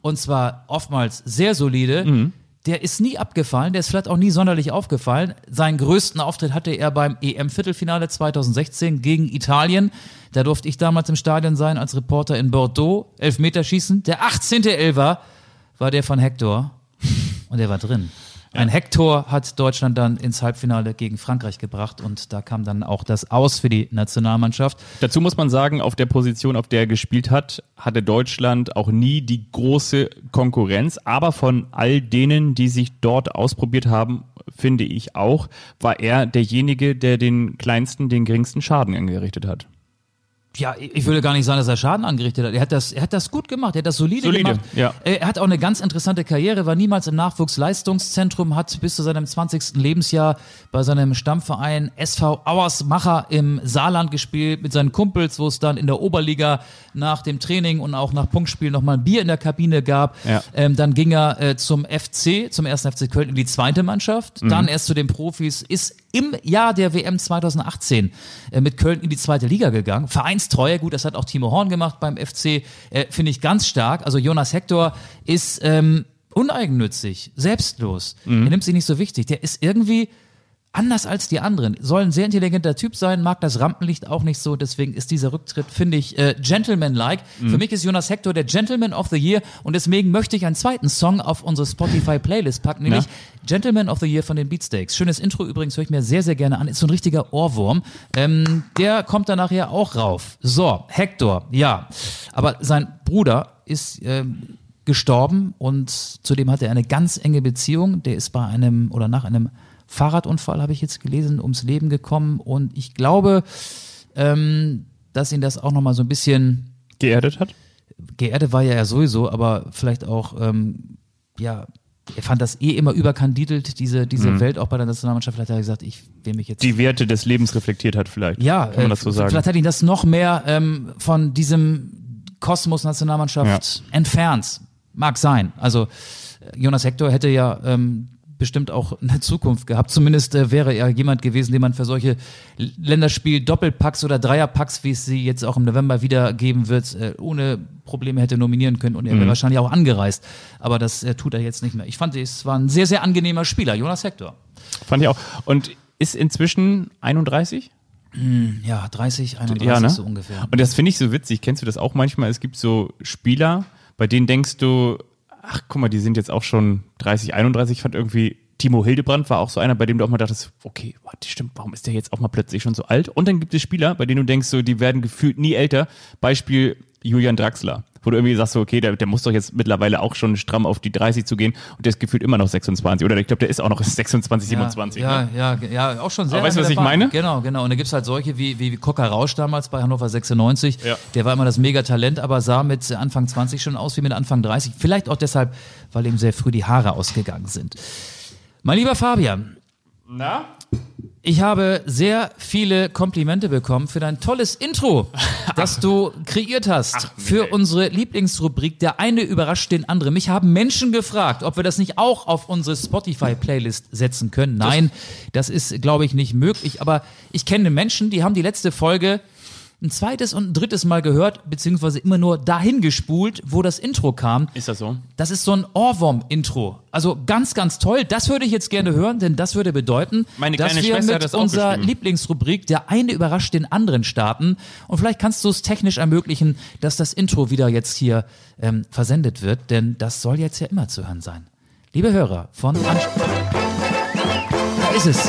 und zwar oftmals sehr solide. Mhm. Der ist nie abgefallen, der ist vielleicht auch nie sonderlich aufgefallen. Seinen größten Auftritt hatte er beim EM-Viertelfinale 2016 gegen Italien. Da durfte ich damals im Stadion sein als Reporter in Bordeaux. Elfmeterschießen. Der 18. Elfer war der von Hector. Und der war drin. Ein Hector hat Deutschland dann ins Halbfinale gegen Frankreich gebracht und da kam dann auch das Aus für die Nationalmannschaft. Dazu muss man sagen, auf der Position, auf der er gespielt hat, hatte Deutschland auch nie die große Konkurrenz. Aber von all denen, die sich dort ausprobiert haben, finde ich auch, war er derjenige, der den kleinsten, den geringsten Schaden angerichtet hat. Ja, ich würde gar nicht sagen, dass er Schaden angerichtet hat. Er hat das, er hat das gut gemacht, er hat das solide, Solide, gemacht. ja. Er hat auch eine ganz interessante Karriere, war niemals im Nachwuchsleistungszentrum, hat bis zu seinem 20. Lebensjahr bei seinem Stammverein SV Auersmacher im Saarland gespielt mit seinen Kumpels, wo es dann in der Oberliga nach dem Training und auch nach Punktspiel nochmal ein Bier in der Kabine gab. Ja. Ähm, dann ging er äh, zum FC, zum ersten FC Köln in die zweite Mannschaft, Mhm. dann erst zu den Profis, ist im Jahr der WM 2018 äh, mit Köln in die zweite Liga gegangen. Vereinstreue, gut, das hat auch Timo Horn gemacht beim FC, äh, finde ich ganz stark. Also Jonas Hector ist ähm, uneigennützig, selbstlos. Er nimmt sich nicht so wichtig. Der ist irgendwie anders als die anderen. Soll ein sehr intelligenter Typ sein, mag das Rampenlicht auch nicht so, deswegen ist dieser Rücktritt, finde ich, äh, gentleman-like. Für mich ist Jonas Hector der Gentleman of the Year und deswegen möchte ich einen zweiten Song auf unsere Spotify-Playlist packen, nämlich Gentleman of the Year von den Beatsteaks. Schönes Intro übrigens, höre ich mir sehr, sehr gerne an. Ist so ein richtiger Ohrwurm. Ähm, der kommt dann nachher auch rauf. So, Hector, ja. Aber sein Bruder ist ähm, gestorben und zudem hat er eine ganz enge Beziehung. Der ist bei einem oder nach einem Fahrradunfall, habe ich jetzt gelesen, ums Leben gekommen und ich glaube, ähm, dass ihn das auch nochmal so ein bisschen Geerdet hat? geerdet war ja er sowieso, aber vielleicht auch, ähm, ja, er fand das eh immer überkandidelt, diese, diese Welt auch bei der Nationalmannschaft. Vielleicht hat er gesagt, ich will mich jetzt Die Werte des Lebens reflektiert hat vielleicht. ja, kann man das so äh, sagen. vielleicht hat ihn das noch mehr ähm, von diesem Kosmos Nationalmannschaft entfernt. Mag sein. Also äh, Jonas Hector hätte ja ähm, bestimmt auch eine Zukunft gehabt. Zumindest äh, wäre er jemand gewesen, den man für solche Länderspiel-Doppelpacks oder Dreierpacks, wie es sie jetzt auch im November wieder geben wird, äh, ohne Probleme hätte nominieren können und er Mhm. wäre wahrscheinlich auch angereist. Aber das äh, tut er jetzt nicht mehr. Ich fand, es war ein sehr, sehr angenehmer Spieler, Jonas Hector. Fand ich auch. Und ist inzwischen 31? Ja, 30, 31 Ja, ne? so ungefähr. Und das finde ich so witzig. Kennst du das auch manchmal? Es gibt so Spieler, bei denen denkst du, ach guck mal, die sind jetzt auch schon 30, 31. Ich fand irgendwie, Timo Hildebrand war auch so einer, bei dem du auch mal dachtest, okay, warte, stimmt, warum ist der jetzt auch mal plötzlich schon so alt? Und dann gibt es Spieler, bei denen du denkst, so, die werden gefühlt nie älter. Beispiel Julian Draxler. wo du irgendwie sagst, so, okay, der, der muss doch jetzt mittlerweile auch schon stramm auf die 30 zu gehen und der ist gefühlt immer noch 26. Oder ich glaube, der ist auch noch 26, 27. Ja, ne? ja, ja, ja, auch schon sehr Aber weißt du, was ich dabei. meine? Genau, genau. Und da gibt's halt solche wie, wie Cocker Rausch damals bei Hannover 96. Ja. Der war immer das Megatalent, aber sah mit Anfang 20 schon aus wie mit Anfang 30. Vielleicht auch deshalb, weil ihm sehr früh die Haare ausgegangen sind. Mein lieber Fabian, Na? Ich habe sehr viele Komplimente bekommen für dein tolles Intro, das du kreiert hast für unsere Lieblingsrubrik Der eine überrascht den anderen. Mich haben Menschen gefragt, ob wir das nicht auch auf unsere Spotify-Playlist setzen können. Nein, das ist, glaube ich, nicht möglich. Aber ich kenne Menschen, die haben die letzte Folge ein zweites und ein drittes Mal gehört, beziehungsweise immer nur dahin gespult, wo das Intro kam. Ist das so? Das ist so ein Ohrwurm-Intro. Also ganz, ganz toll. Das würde ich jetzt gerne hören, denn das würde bedeuten, Meine dass wir Schwester mit das unserer. Lieblingsrubrik Der eine überrascht den anderen starten. Und vielleicht kannst du es technisch ermöglichen, dass das Intro wieder jetzt hier ähm, versendet wird, denn das soll jetzt ja immer zu hören sein. Liebe Hörer von Anst Da ist es.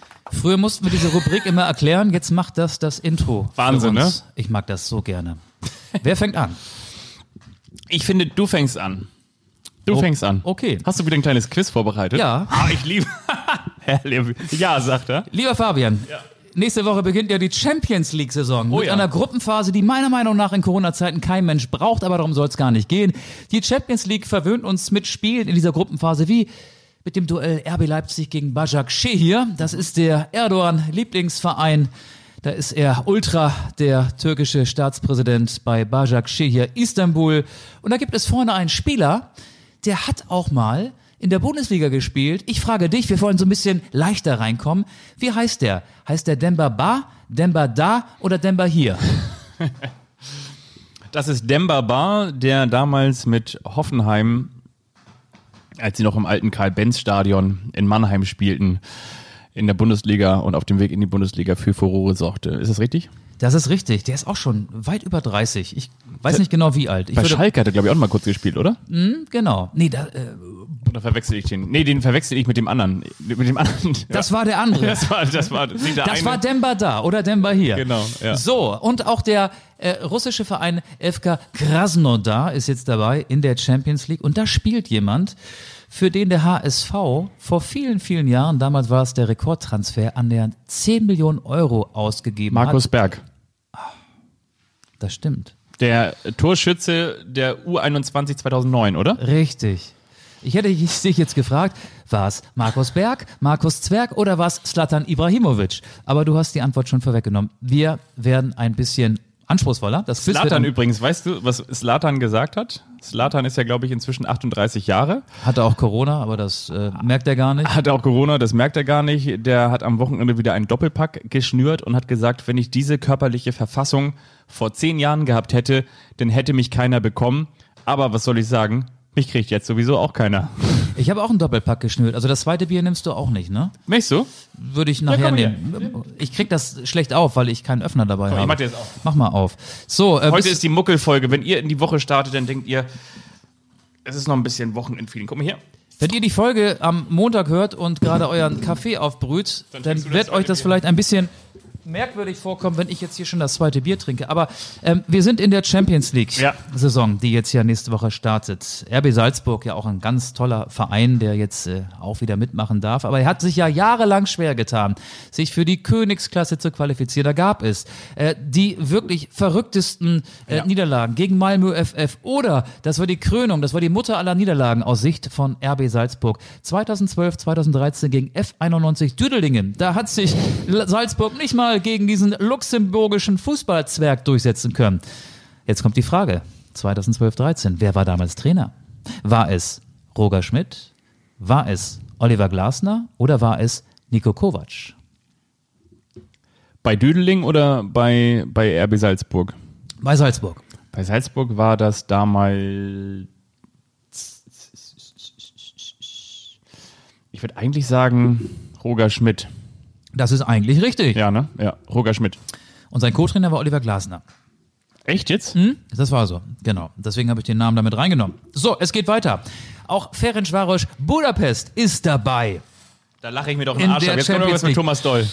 Früher mussten wir diese Rubrik immer erklären, jetzt macht das das Intro. Wahnsinn, ne? Ich mag das so gerne. Wer fängt an? Ich finde, du fängst an. Du Oh, fängst an. okay. Hast du wieder ein kleines Quiz vorbereitet? Ja. Ah, ich liebe. Ja, sagt er. Lieber Fabian, nächste Woche beginnt ja die Champions League-Saison Oh mit ja. einer Gruppenphase, die meiner Meinung nach in Corona-Zeiten kein Mensch braucht, aber darum soll es gar nicht gehen. Die Champions League verwöhnt uns mit Spielen in dieser Gruppenphase wie mit dem Duell RB Leipzig gegen Bajak Şehir. Das ist der Erdogan-Lieblingsverein. Da ist er Ultra, der türkische Staatspräsident bei Bajak Şehir Istanbul. Und da gibt es vorne einen Spieler, der hat auch mal in der Bundesliga gespielt. Ich frage dich, wir wollen so ein bisschen leichter reinkommen. Wie heißt der? Heißt der Demba Ba, Demba Da oder Demba hier? Das ist Demba Bar, der damals mit Hoffenheim, als sie noch im alten Karl-Benz-Stadion in Mannheim spielten, in der Bundesliga und auf dem Weg in die Bundesliga für Furore sorgte. Ist das richtig? Das ist richtig. Der ist auch schon weit über 30. Ich weiß nicht genau wie alt. Ich Bei würde, Schalke hat er, glaube ich, auch noch mal kurz gespielt, oder? genau. Nee, da, äh, Oder verwechsel ich den? Nee, den verwechsel ich mit dem anderen. Mit dem anderen. das war der andere. das war, das war der Das eine. war Demba da oder Demba hier. Genau, ja. So, und auch der äh, russische Verein FK Krasnodar ist jetzt dabei in der Champions League. Und da spielt jemand, für den der HSV vor vielen, vielen Jahren, damals war es der Rekordtransfer, annähernd 10 Millionen Euro ausgegeben Markus hat. Berg. Das stimmt. Der Torschütze der U21 2009, oder? Richtig. Ich hätte dich jetzt gefragt, war es Markus Berg, Markus Zwerg oder war es Slatan Ibrahimovic? Aber du hast die Antwort schon vorweggenommen. Wir werden ein bisschen anspruchsvoller. Das Slatan übrigens, weißt du, was Slatan gesagt hat? Slatan ist ja, glaube ich, inzwischen 38 Jahre. Hatte auch Corona, aber das äh, merkt er gar nicht. Hat auch Corona, das merkt er gar nicht. Der hat am Wochenende wieder einen Doppelpack geschnürt und hat gesagt, wenn ich diese körperliche Verfassung vor zehn Jahren gehabt hätte, dann hätte mich keiner bekommen. Aber was soll ich sagen? Mich kriegt jetzt sowieso auch keiner. Ich habe auch einen Doppelpack geschnürt. Also das zweite Bier nimmst du auch nicht, ne? Möchtest du? Würde ich nachher komm her. nehmen. Ich krieg das schlecht auf, weil ich keinen Öffner dabei ich habe. mach dir das auf. Mach mal auf. So, äh, Heute ist die Muckelfolge. Wenn ihr in die Woche startet, dann denkt ihr, es ist noch ein bisschen Wochenendfeeling. Guck mal hier. Wenn ihr die Folge am Montag hört und gerade euren Kaffee aufbrüht, dann, das wird euch das Bier. vielleicht ein bisschen merkwürdig vorkommen, wenn ich jetzt hier schon das zweite Bier trinke. Aber ähm, wir sind in der Champions Ja. League-Saison, die jetzt ja nächste Woche startet. RB Salzburg, ja auch ein ganz toller Verein, der jetzt äh, auch wieder mitmachen darf. Aber er hat sich ja jahrelang schwer getan, sich für die Königsklasse zu qualifizieren. Da gab es äh, die wirklich verrücktesten äh, Ja. Niederlagen gegen Malmö FF oder das war die Krönung, das war die Mutter aller Niederlagen aus Sicht von RB Salzburg. 2012, 2013 gegen F91 Düdelingen. Da hat sich Salzburg nicht mal gegen diesen luxemburgischen Fußballzwerg durchsetzen können. Jetzt kommt die Frage. 2012, 13. Wer war damals Trainer? War es Roger Schmidt? War es Oliver Glasner? Oder war es Nico Kovac? Bei Düdeling oder bei, bei RB Salzburg? Bei Salzburg. Bei Salzburg war das damals. Ich würde eigentlich sagen, Roger Schmidt. Das ist eigentlich richtig. Ja, ne? Ja, Roger Schmidt. Und sein Co-Trainer war Oliver Glasner. Echt jetzt? Das war so, genau. Deswegen habe ich den Namen damit reingenommen. So, es geht weiter. Auch Ferencvaros Budapest ist dabei. Da lache ich mir doch In einen Arsch ab. Jetzt kommt irgendwas mit. Thomas Doll.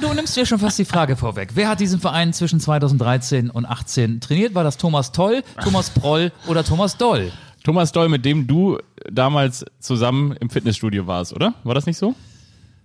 Du nimmst dir schon fast die Frage vorweg. Wer hat diesen Verein zwischen 2013 und 18 trainiert? War das Thomas Toll, Thomas Proll oder Thomas Doll? Thomas Doll, mit dem du damals zusammen im Fitnessstudio warst, oder? War das nicht so?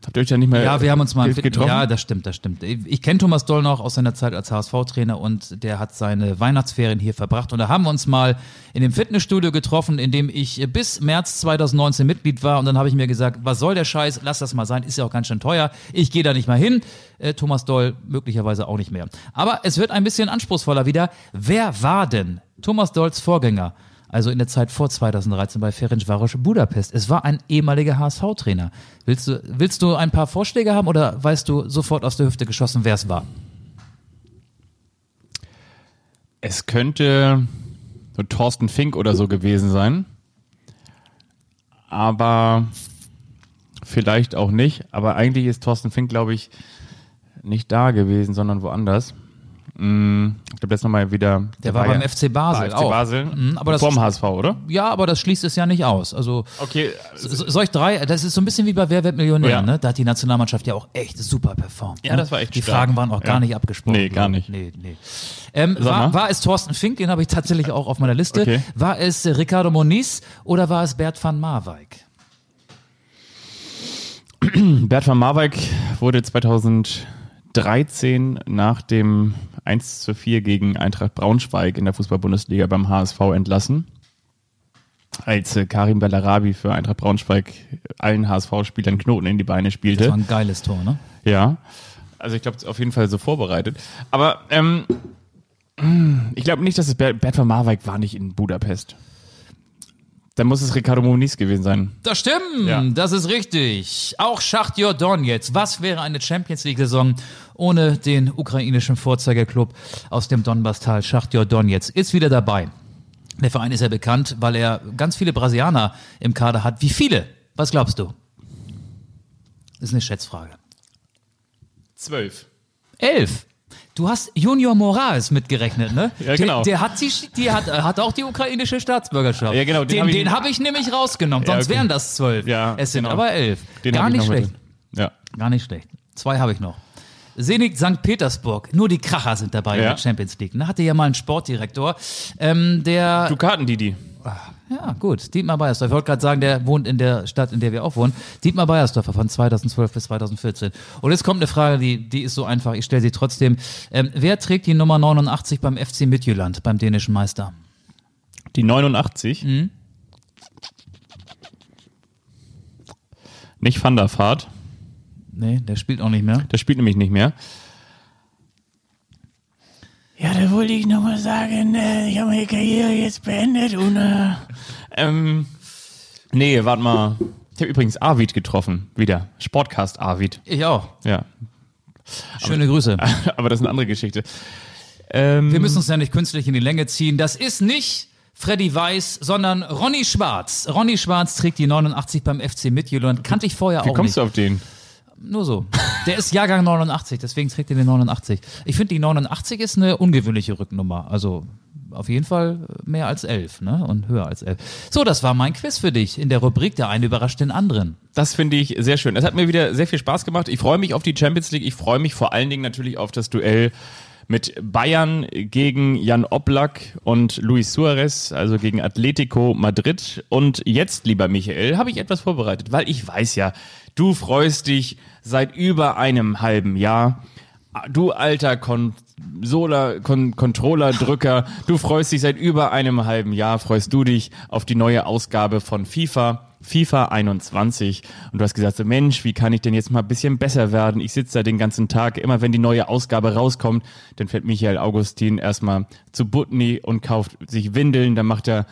Habt ihr euch da nicht mehr Ja, wir haben uns mal ge- getroffen? Ja, das stimmt, das stimmt. Ich kenne Thomas Doll noch aus seiner Zeit als HSV-Trainer und der hat seine Weihnachtsferien hier verbracht. Und da haben wir uns mal in dem Fitnessstudio getroffen, in dem ich bis März 2019 Mitglied war. Und dann habe ich mir gesagt, was soll der Scheiß? Lass das mal sein, ist ja auch ganz schön teuer. Ich gehe da nicht mal hin. Äh, Thomas Doll möglicherweise auch nicht mehr. Aber es wird ein bisschen anspruchsvoller wieder. Wer war denn Thomas Dolls Vorgänger? Also in der Zeit vor 2013 bei Ferencvaros Budapest. Es war ein ehemaliger HSV-Trainer. Willst du, willst du ein paar Vorschläge haben oder weißt du sofort aus der Hüfte geschossen, wer es war? Es könnte so Thorsten Fink oder so gewesen sein. Aber vielleicht auch nicht. Aber eigentlich ist Thorsten Fink, glaube ich, nicht da gewesen, sondern woanders. Mm, Ich glaube, jetzt nochmal wieder. Der war beim ja- FC Basel Bei FC auch. Basel. Mhm, aber das- Vorm HSV, oder? Ja, aber das schließt es ja nicht aus. Also Okay. so- solch drei, das ist so ein bisschen wie bei Wer wird Millionär, Ja. ne? Da hat die Nationalmannschaft ja auch echt super performt. Ja, ne? das war echt Die stark. Fragen waren auch gar Ja. nicht abgesprochen. Nee, gar nicht. Nee, nee. Ähm, war, war es Thorsten Fink, den habe ich tatsächlich auch auf meiner Liste. Okay. War es äh, Ricardo Moniz oder war es Bert van Marwijk? Bert van Marwijk wurde 2013 nach dem 1 zu 4 gegen Eintracht Braunschweig in der Fußball-Bundesliga beim HSV entlassen. Als äh, Karim Bellarabi für Eintracht Braunschweig allen HSV-Spielern Knoten in die Beine Das spielte. war ein geiles Tor, ne? Ja. Also ich glaube, es ist auf jeden Fall so vorbereitet. Aber ähm, ich glaube nicht, dass es Bert, Bert van Marwijk war nicht in Budapest. Dann muss es Ricardo Moniz gewesen sein. Das stimmt, Ja. das ist richtig. Auch Schachtjor Donetsk. Was wäre eine Champions League-Saison ohne den ukrainischen Vorzeigerclub aus dem Donbasstal? Schachtjor Donetsk ist wieder dabei. Der Verein ist ja bekannt, weil er ganz viele Brasilianer im Kader hat. Wie viele? Was glaubst du? Das ist eine Schätzfrage. Zwölf. Elf. Du hast Junior Moraes mitgerechnet, ne? Ja, genau. Der, der hat, die, die hat, hat auch die ukrainische Staatsbürgerschaft. Ja, genau, den Den, hab ich- den habe ich nämlich rausgenommen, sonst okay. wären das zwölf. Ja, es sind genau. aber elf. Den Gar hab ich nicht mit schlecht. Ja. Gar nicht schlecht. Zwei habe ich noch. Zenit St. Petersburg. Nur die Kracher sind dabei in Ja. der Champions League. Da hatte ja mal einen Sportdirektor, ähm, der Dukaten, Didi. Ja, gut. Dietmar Beiersdorf. Ich wollte gerade sagen, der wohnt in der Stadt, in der wir auch wohnen. Dietmar Beiersdorfer von 2012 bis 2014. Und jetzt kommt eine Frage, die, die ist so einfach. Ich stelle sie trotzdem. Ähm, wer trägt die Nummer 89 beim FC Midtjylland, beim dänischen Meister? Die 89. Mhm. Nicht Van der Vaart. Nee, der spielt auch nicht mehr. Der spielt nämlich nicht mehr. Ja, da wollte ich nochmal sagen, äh, ich habe meine Karriere jetzt beendet und äh, Ähm, nee, warte mal. Ich habe übrigens Arvid getroffen. Wieder. Sportcast Arvid. Ich auch. Ja. Schöne Grüße. Aber das ist eine andere Geschichte. Ähm, Wir müssen uns ja nicht künstlich in die Länge ziehen. Das ist nicht Freddy Weiß, sondern Ronny Schwarz. Ronny Schwarz trägt die 89 beim FC Midtjylland. Kannte ich vorher wie auch kommst nicht. du auf den? Nur so. Der ist Jahrgang 89, deswegen trägt er den 89. Ich finde, die 89 ist eine ungewöhnliche Rücknummer. Also auf jeden Fall mehr als 11 ne? und höher als 11. So, das war mein Quiz für dich in der Rubrik Der eine überrascht den anderen. Das finde ich sehr schön. Es hat mir wieder sehr viel Spaß gemacht. Ich freue mich auf die Champions League. Ich freue mich vor allen Dingen natürlich auf das Duell mit Bayern gegen Jan Oblak und Luis Suarez, also gegen Atletico Madrid. Und jetzt, lieber Michael, habe ich etwas vorbereitet, weil ich weiß ja, du freust dich seit über einem halben Jahr. Du alter Consoler, Con Controller-Drücker, du freust dich seit über einem halben Jahr, freust du dich auf die neue Ausgabe von FIFA, FIFA 21. Und du hast gesagt, so Mensch, wie kann ich denn jetzt mal ein bisschen besser werden? Ich sitze da den ganzen Tag, immer wenn die neue Ausgabe rauskommt, dann fährt Michael Augustin erstmal zu Butni und kauft sich Windeln, dann macht er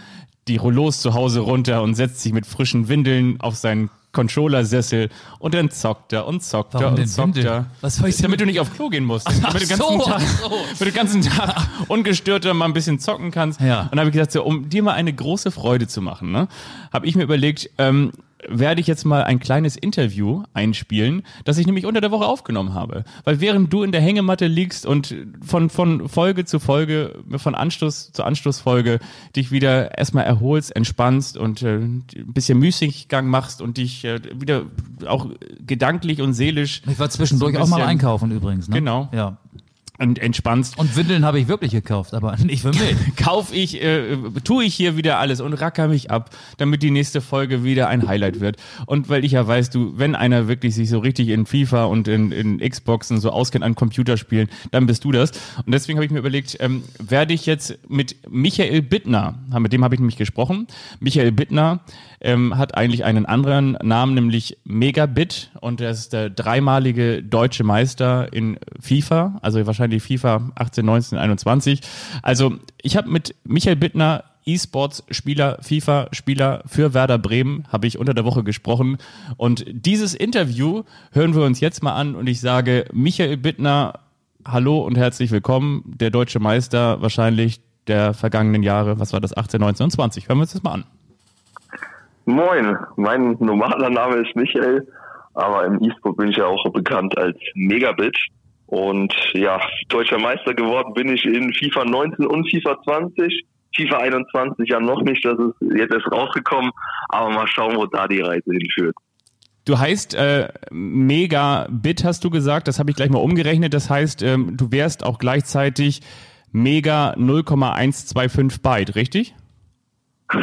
die Rollos zu Hause runter und setzt sich mit frischen Windeln auf seinen Controller-Sessel und dann zockt er und zockt er Warum und denn zockt Windeln? er. Was soll ich denn damit mit- du nicht auf Klo gehen musst. Ach damit du den ganzen so, Tag, so. damit du den ganzen Tag ungestörter mal ein bisschen zocken kannst. Ja. Und dann habe ich gesagt, so, um dir mal eine große Freude zu machen, ne, habe ich mir überlegt, ähm, werde ich jetzt mal ein kleines Interview einspielen, das ich nämlich unter der Woche aufgenommen habe. Weil während du in der Hängematte liegst und von, von Folge zu Folge, von Anstoß zu Anstoßfolge dich wieder erstmal erholst, entspannst und äh, ein bisschen Müßiggang machst und dich äh, wieder auch gedanklich und seelisch Ich war zwischendurch So auch mal einkaufen übrigens. Ne? Genau. Ja. Ent- entspannst. Und Windeln habe ich wirklich gekauft, aber nicht für mich. kauf ich, äh, tue ich hier wieder alles und racker mich ab, damit die nächste Folge wieder ein Highlight wird. Und weil ich ja weiß, du, wenn einer wirklich sich so richtig in FIFA und in, in Xboxen so auskennt an Computerspielen, dann bist du das. Und deswegen habe ich mir überlegt, ähm, werde ich jetzt mit Michael Bittner, mit dem habe ich nämlich gesprochen. Michael Bittner ähm, hat eigentlich einen anderen Namen, nämlich Megabit und er ist der dreimalige deutsche Meister in FIFA, also wahrscheinlich FIFA 18, 19, 21. Also ich habe mit Michael Bittner E-Sports-Spieler, FIFA-Spieler für Werder Bremen, habe ich unter der Woche gesprochen. Und dieses Interview hören wir uns jetzt mal an und ich sage, Michael Bittner, hallo und herzlich willkommen, der deutsche Meister wahrscheinlich der vergangenen Jahre, was war das, 18, 19 und 20. Hören wir uns das mal an. Moin, mein normaler Name ist Michael, aber im E-Sport bin ich ja auch bekannt als Megabit. Und ja, deutscher Meister geworden bin ich in FIFA 19 und FIFA 20. FIFA 21 ja noch nicht, das ist jetzt erst rausgekommen, aber mal schauen, wo da die Reise hinführt. Du heißt äh, Megabit, hast du gesagt. Das habe ich gleich mal umgerechnet. Das heißt, ähm, du wärst auch gleichzeitig Mega 0,125 Byte, richtig?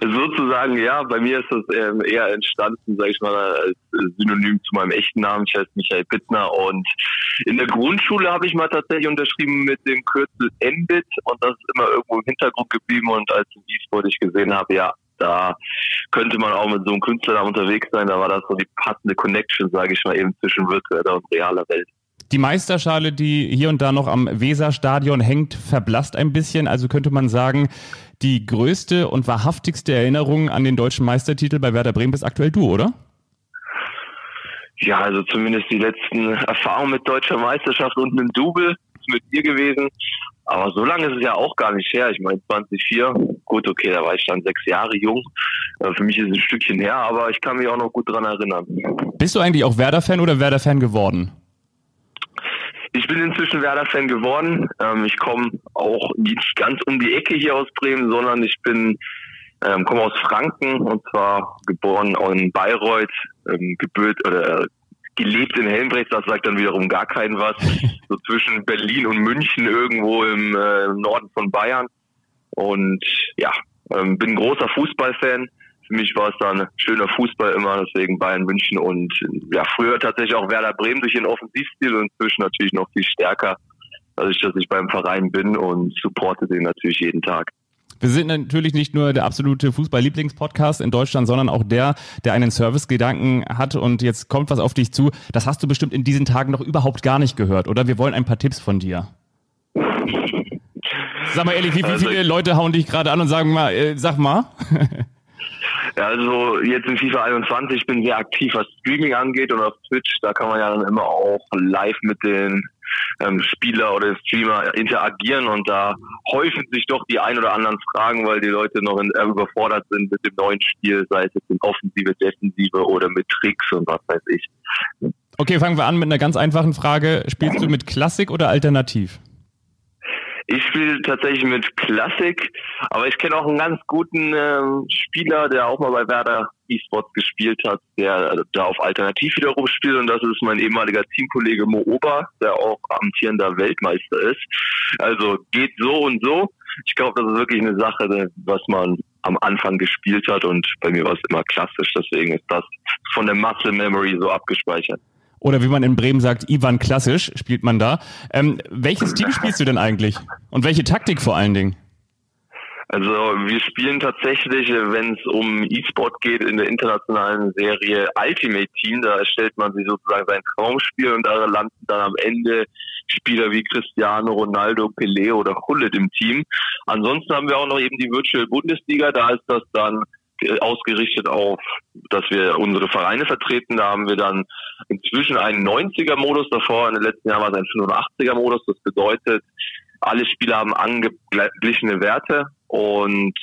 Sozusagen, ja, bei mir ist das ähm, eher entstanden, sage ich mal, als Synonym zu meinem echten Namen. Ich heiße Michael Bittner und in der Grundschule habe ich mal tatsächlich unterschrieben mit dem Kürzel Mbit und das ist immer irgendwo im Hintergrund geblieben und als im E-Sport ich gesehen habe, ja, da könnte man auch mit so einem Künstlernamen unterwegs sein, da war das so die passende Connection, sage ich mal, eben zwischen virtueller und realer Welt. Die Meisterschale, die hier und da noch am Weserstadion hängt, verblasst ein bisschen. Also könnte man sagen, die größte und wahrhaftigste Erinnerung an den deutschen Meistertitel bei Werder Bremen ist aktuell du, oder? Ja, also zumindest die letzten Erfahrungen mit deutscher Meisterschaft und einem Double ist mit dir gewesen. Aber so lange ist es ja auch gar nicht her. Ich meine 2004, gut, okay, da war ich dann sechs Jahre jung. Äh, Für mich ist es ein Stückchen her, aber ich kann mich auch noch gut dran erinnern. Bist du eigentlich auch Werder-Fan oder Werder-Fan geworden? Ich bin inzwischen Werder-Fan geworden. Ähm, ich komme auch nicht ganz um die Ecke hier aus Bremen, sondern ich bin ähm, komme aus Franken und zwar geboren in Bayreuth, ähm, gebührt oder äh, gelebt in Helmbrecht. Das sagt dann wiederum gar keinen was. so zwischen Berlin und München irgendwo im äh, Norden von Bayern. Und ja, ähm, bin großer Fußballfan. Für mich war es dann schöner Fußball immer, deswegen Bayern München und ja, früher tatsächlich auch Werder Bremen durch ihren Offensivstil und inzwischen natürlich noch viel stärker, dadurch, dass ich beim Verein bin und supporte den natürlich jeden Tag. Wir sind natürlich nicht nur der absolute Fußball-Lieblingspodcast in Deutschland, sondern auch der, der einen Service-Gedanken hat und jetzt kommt was auf dich zu. Das hast du bestimmt in diesen Tagen noch überhaupt gar nicht gehört, oder? Wir wollen ein paar Tipps von dir. Sag mal ehrlich, wie, wie Also- viele Leute hauen dich gerade an und sagen mal, äh, sag mal. Ja, also jetzt in FIFA 21 ich bin sehr aktiv, was Streaming angeht und auf Twitch, da kann man ja dann immer auch live mit den ähm, Spieler oder Streamer interagieren und da häufen sich doch die ein oder anderen Fragen, weil die Leute noch in, äh, überfordert sind mit dem neuen Spiel, sei es jetzt in Offensive, Defensive oder mit Tricks und was weiß ich. Okay, fangen wir an mit einer ganz einfachen Frage. Spielst du mit Klassik oder Alternativ? Ich spiele tatsächlich mit Klassik, aber ich kenne auch einen ganz guten ähm, Spieler, der auch mal bei Werder eSports gespielt hat, der äh, da auf Alternativ wiederum spielt und das ist mein ehemaliger Teamkollege Mo Ober, der auch amtierender Weltmeister ist. Also geht so und so. Ich glaube, das ist wirklich eine Sache, was man am Anfang gespielt hat und bei mir war es immer klassisch, deswegen ist das von der Muscle Memory so abgespeichert. Oder wie man in Bremen sagt, Ivan Klassisch spielt man da. Ähm, welches Team spielst du denn eigentlich? Und welche Taktik vor allen Dingen? Also wir spielen tatsächlich, wenn es um E-Sport geht, in der internationalen Serie Ultimate Team. Da erstellt man sich sozusagen sein Traumspiel und da landen dann am Ende Spieler wie Cristiano Ronaldo, Pelé oder Hullet im Team. Ansonsten haben wir auch noch eben die Virtual Bundesliga. Da ist das dann ausgerichtet auf, dass wir unsere Vereine vertreten. Da haben wir dann inzwischen einen 90er-Modus. Davor in den letzten Jahren war es ein 85er-Modus. Das bedeutet, alle Spieler haben angeglichene Werte und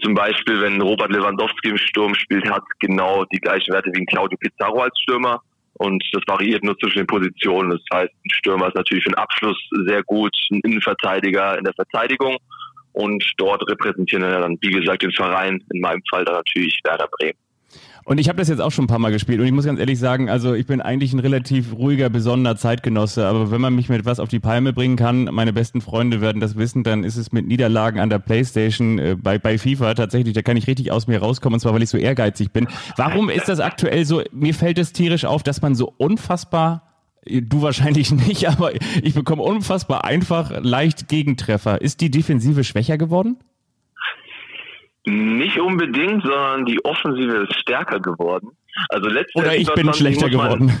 zum Beispiel, wenn Robert Lewandowski im Sturm spielt, hat genau die gleichen Werte wie Claudio Pizarro als Stürmer. Und das variiert nur zwischen den Positionen. Das heißt, ein Stürmer ist natürlich für den Abschluss sehr gut, ein Innenverteidiger in der Verteidigung. Und dort repräsentieren wir dann, wie gesagt, den Verein, in meinem Fall dann natürlich Werder Bremen. Und ich habe das jetzt auch schon ein paar Mal gespielt und ich muss ganz ehrlich sagen, also ich bin eigentlich ein relativ ruhiger, besonderer Zeitgenosse, aber wenn man mich mit was auf die Palme bringen kann, meine besten Freunde werden das wissen, dann ist es mit Niederlagen an der Playstation äh, bei, bei FIFA tatsächlich, da kann ich richtig aus mir rauskommen und zwar, weil ich so ehrgeizig bin. Warum ist das aktuell so, mir fällt es tierisch auf, dass man so unfassbar Du wahrscheinlich nicht, aber ich bekomme unfassbar einfach leicht Gegentreffer. Ist die Defensive schwächer geworden? Nicht unbedingt, sondern die Offensive ist stärker geworden. Also Oder ich bin schlechter geworden.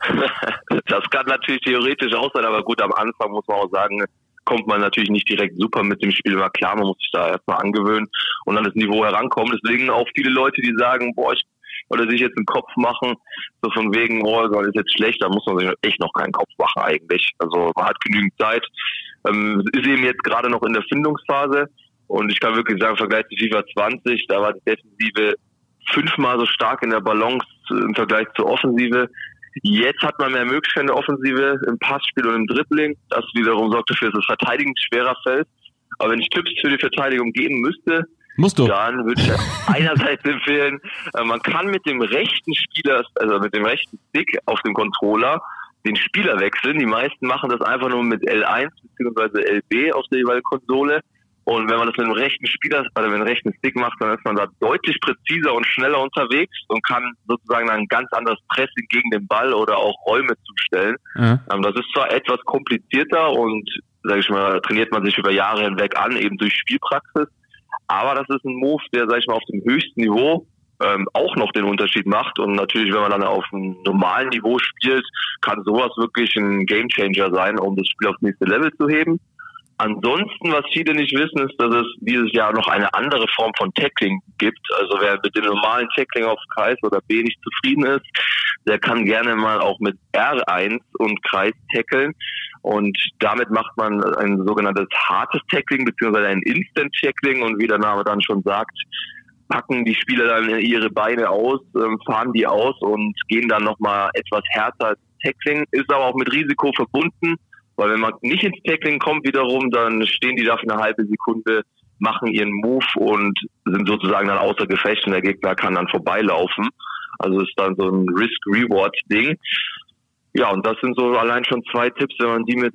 das kann natürlich theoretisch auch sein, aber gut, am Anfang muss man auch sagen, kommt man natürlich nicht direkt super mit dem Spiel immer klar, man muss sich da erstmal angewöhnen und dann das Niveau herankommen. Deswegen auch viele Leute, die sagen, boah, ich oder sich jetzt einen Kopf machen, so von wegen, oh, das ist jetzt schlecht, da muss man sich echt noch keinen Kopf machen eigentlich. Also man hat genügend Zeit. Ähm, ist eben jetzt gerade noch in der Findungsphase und ich kann wirklich sagen, im Vergleich zu FIFA 20, da war die Defensive fünfmal so stark in der Balance im Vergleich zur Offensive. Jetzt hat man mehr Möglichkeiten in der Offensive im Passspiel und im Dribbling. Das wiederum sorgt dafür, dass das Verteidigen schwerer fällt. Aber wenn ich Tipps für die Verteidigung geben müsste, Musst du. dann würde ich einerseits empfehlen, äh, man kann mit dem rechten Spieler, also mit dem rechten Stick auf dem Controller den Spieler wechseln. Die meisten machen das einfach nur mit L1 bzw. LB auf der jeweiligen Konsole. Und wenn man das mit dem rechten Spieler, also mit dem rechten Stick macht, dann ist man da deutlich präziser und schneller unterwegs und kann sozusagen ein ganz anderes Pressing gegen den Ball oder auch Räume zustellen. Mhm. das ist zwar etwas komplizierter und, sage ich mal, trainiert man sich über Jahre hinweg an, eben durch Spielpraxis. Aber das ist ein Move, der, sage ich mal, auf dem höchsten Niveau ähm, auch noch den Unterschied macht. Und natürlich, wenn man dann auf einem normalen Niveau spielt, kann sowas wirklich ein Gamechanger sein, um das Spiel aufs nächste Level zu heben. Ansonsten, was viele nicht wissen, ist, dass es dieses Jahr noch eine andere Form von Tackling gibt. Also wer mit dem normalen Tackling auf Kreis oder B nicht zufrieden ist, der kann gerne mal auch mit R1 und Kreis tackeln. Und damit macht man ein sogenanntes hartes Tackling beziehungsweise ein Instant Tackling und wie der Name dann schon sagt, packen die Spieler dann ihre Beine aus, ähm, fahren die aus und gehen dann nochmal etwas härter Tackling, ist aber auch mit Risiko verbunden weil wenn man nicht ins Tackling kommt wiederum, dann stehen die da für eine halbe Sekunde, machen ihren Move und sind sozusagen dann außer Gefecht und der Gegner kann dann vorbeilaufen. Also ist dann so ein Risk-Reward-Ding. Ja, und das sind so allein schon zwei Tipps, wenn man die mit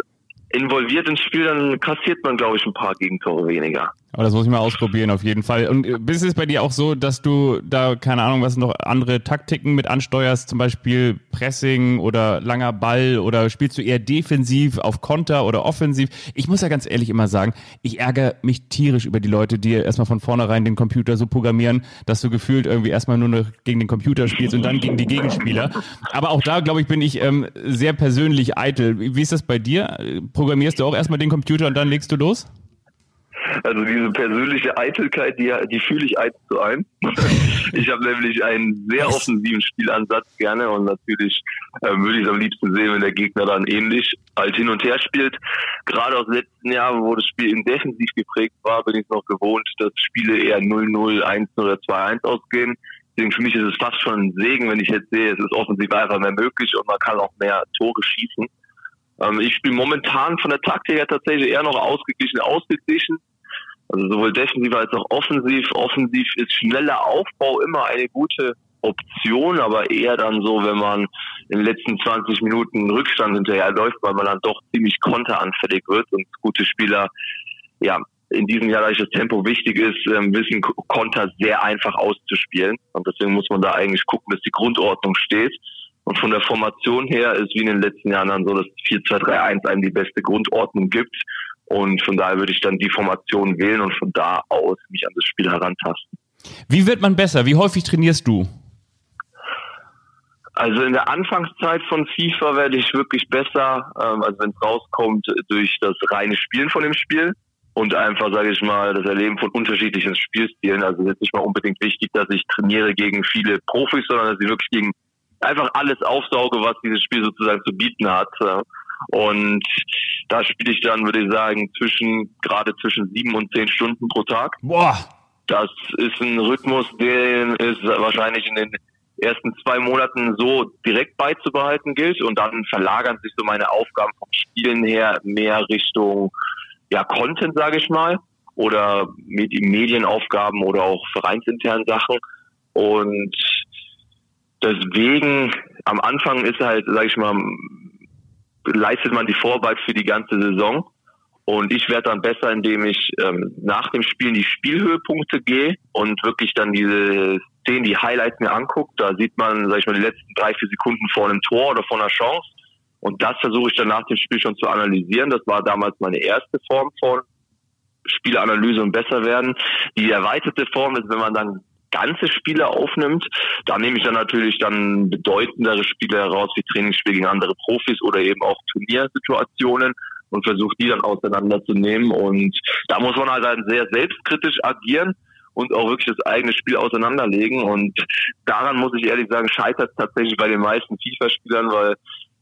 involviert ins Spiel, dann kassiert man, glaube ich, ein paar Gegentore weniger. Aber das muss ich mal ausprobieren, auf jeden Fall. Und äh, ist es bei dir auch so, dass du da, keine Ahnung, was noch andere Taktiken mit ansteuerst, zum Beispiel Pressing oder langer Ball oder spielst du eher defensiv auf Konter oder offensiv? Ich muss ja ganz ehrlich immer sagen, ich ärgere mich tierisch über die Leute, die erstmal von vornherein den Computer so programmieren, dass du gefühlt irgendwie erstmal nur noch gegen den Computer spielst und dann gegen die Gegenspieler. Aber auch da, glaube ich, bin ich ähm, sehr persönlich eitel. Wie ist das bei dir? Programmierst du auch erstmal den Computer und dann legst du los? Also diese persönliche Eitelkeit, die, die fühle ich eins zu eins. ich habe nämlich einen sehr offensiven Spielansatz gerne und natürlich äh, würde ich es am liebsten sehen, wenn der Gegner dann ähnlich halt hin und her spielt. Gerade aus letzten Jahren, wo das Spiel in defensiv geprägt war, bin ich noch gewohnt, dass Spiele eher 0-0, 1 oder 2-1 ausgehen. Deswegen für mich ist es fast schon ein Segen, wenn ich jetzt sehe, es ist offensiv einfach mehr möglich und man kann auch mehr Tore schießen. Ähm, ich spiele momentan von der Taktik her tatsächlich eher noch ausgeglichen, ausgeglichen. Also sowohl defensiv als auch offensiv. Offensiv ist schneller Aufbau immer eine gute Option, aber eher dann so, wenn man in den letzten 20 Minuten Rückstand hinterher läuft, weil man dann doch ziemlich konteranfällig wird und gute Spieler, ja, in diesem Jahr, da das Tempo wichtig ist, ähm, wissen Konter sehr einfach auszuspielen. Und deswegen muss man da eigentlich gucken, dass die Grundordnung steht. Und von der Formation her ist wie in den letzten Jahren dann so, dass 4-2-3-1 einem die beste Grundordnung gibt. Und von daher würde ich dann die Formation wählen und von da aus mich an das Spiel herantasten. Wie wird man besser? Wie häufig trainierst du? Also in der Anfangszeit von FIFA werde ich wirklich besser, ähm, also wenn es rauskommt, durch das reine Spielen von dem Spiel und einfach, sage ich mal, das Erleben von unterschiedlichen Spielstilen. Also es ist nicht mal unbedingt wichtig, dass ich trainiere gegen viele Profis, sondern dass ich wirklich gegen einfach alles aufsauge, was dieses Spiel sozusagen zu bieten hat. Und da spiele ich dann, würde ich sagen, zwischen gerade zwischen sieben und zehn Stunden pro Tag. Boah. Das ist ein Rhythmus, den es wahrscheinlich in den ersten zwei Monaten so direkt beizubehalten gilt und dann verlagern sich so meine Aufgaben vom Spielen her mehr Richtung ja Content, sage ich mal, oder Medienaufgaben oder auch vereinsinternen Sachen und deswegen am Anfang ist halt, sage ich mal, leistet man die Vorarbeit für die ganze Saison und ich werde dann besser, indem ich ähm, nach dem Spielen die Spielhöhepunkte gehe und wirklich dann diese Szenen, die Highlights mir anguckt. Da sieht man, sag ich mal, die letzten drei, vier Sekunden vor einem Tor oder vor einer Chance. Und das versuche ich dann nach dem Spiel schon zu analysieren. Das war damals meine erste Form von Spielanalyse und besser werden. Die erweiterte Form ist, wenn man dann ganze Spiele aufnimmt, da nehme ich dann natürlich dann bedeutendere Spiele heraus, wie Trainingsspiele gegen andere Profis oder eben auch Turniersituationen und versuche die dann auseinanderzunehmen. Und da muss man halt sehr selbstkritisch agieren und auch wirklich das eigene Spiel auseinanderlegen. Und daran muss ich ehrlich sagen, scheitert es tatsächlich bei den meisten FIFA-Spielern, weil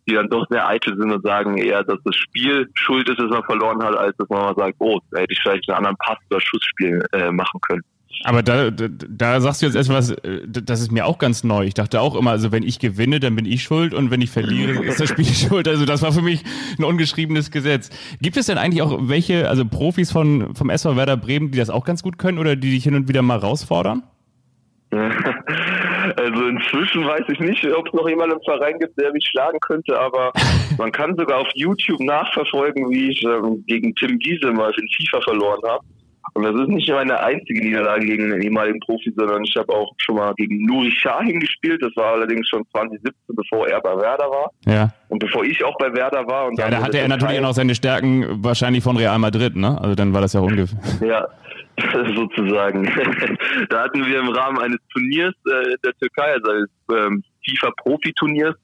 die dann doch sehr eitel sind und sagen eher, dass das Spiel schuld ist, dass man verloren hat, als dass man mal sagt, oh, da hätte ich vielleicht einen anderen Pass oder Schussspiel äh, machen können. Aber da, da, da sagst du jetzt etwas, äh, das ist mir auch ganz neu. Ich dachte auch immer, also wenn ich gewinne, dann bin ich schuld und wenn ich verliere, ist das Spiel schuld. Also das war für mich ein ungeschriebenes Gesetz. Gibt es denn eigentlich auch welche, also Profis von, vom SV Werder Bremen, die das auch ganz gut können oder die dich hin und wieder mal herausfordern? Also inzwischen weiß ich nicht, ob es noch jemanden im Verein gibt, der mich schlagen könnte, aber man kann sogar auf YouTube nachverfolgen, wie ich ähm, gegen Tim Giese mal in FIFA verloren habe. Und das ist nicht meine einzige Niederlage gegen einen ehemaligen Profi, sondern ich habe auch schon mal gegen Nuri Shahin gespielt. Das war allerdings schon 2017, bevor er bei Werder war. Ja. Und bevor ich auch bei Werder war. Und ja, da hatte er natürlich auch noch seine Stärken wahrscheinlich von Real Madrid, ne? Also dann war das ja ungefähr. Ja, sozusagen. da hatten wir im Rahmen eines Turniers äh, der Türkei, also eines ähm, FIFA-Profi-Turniers,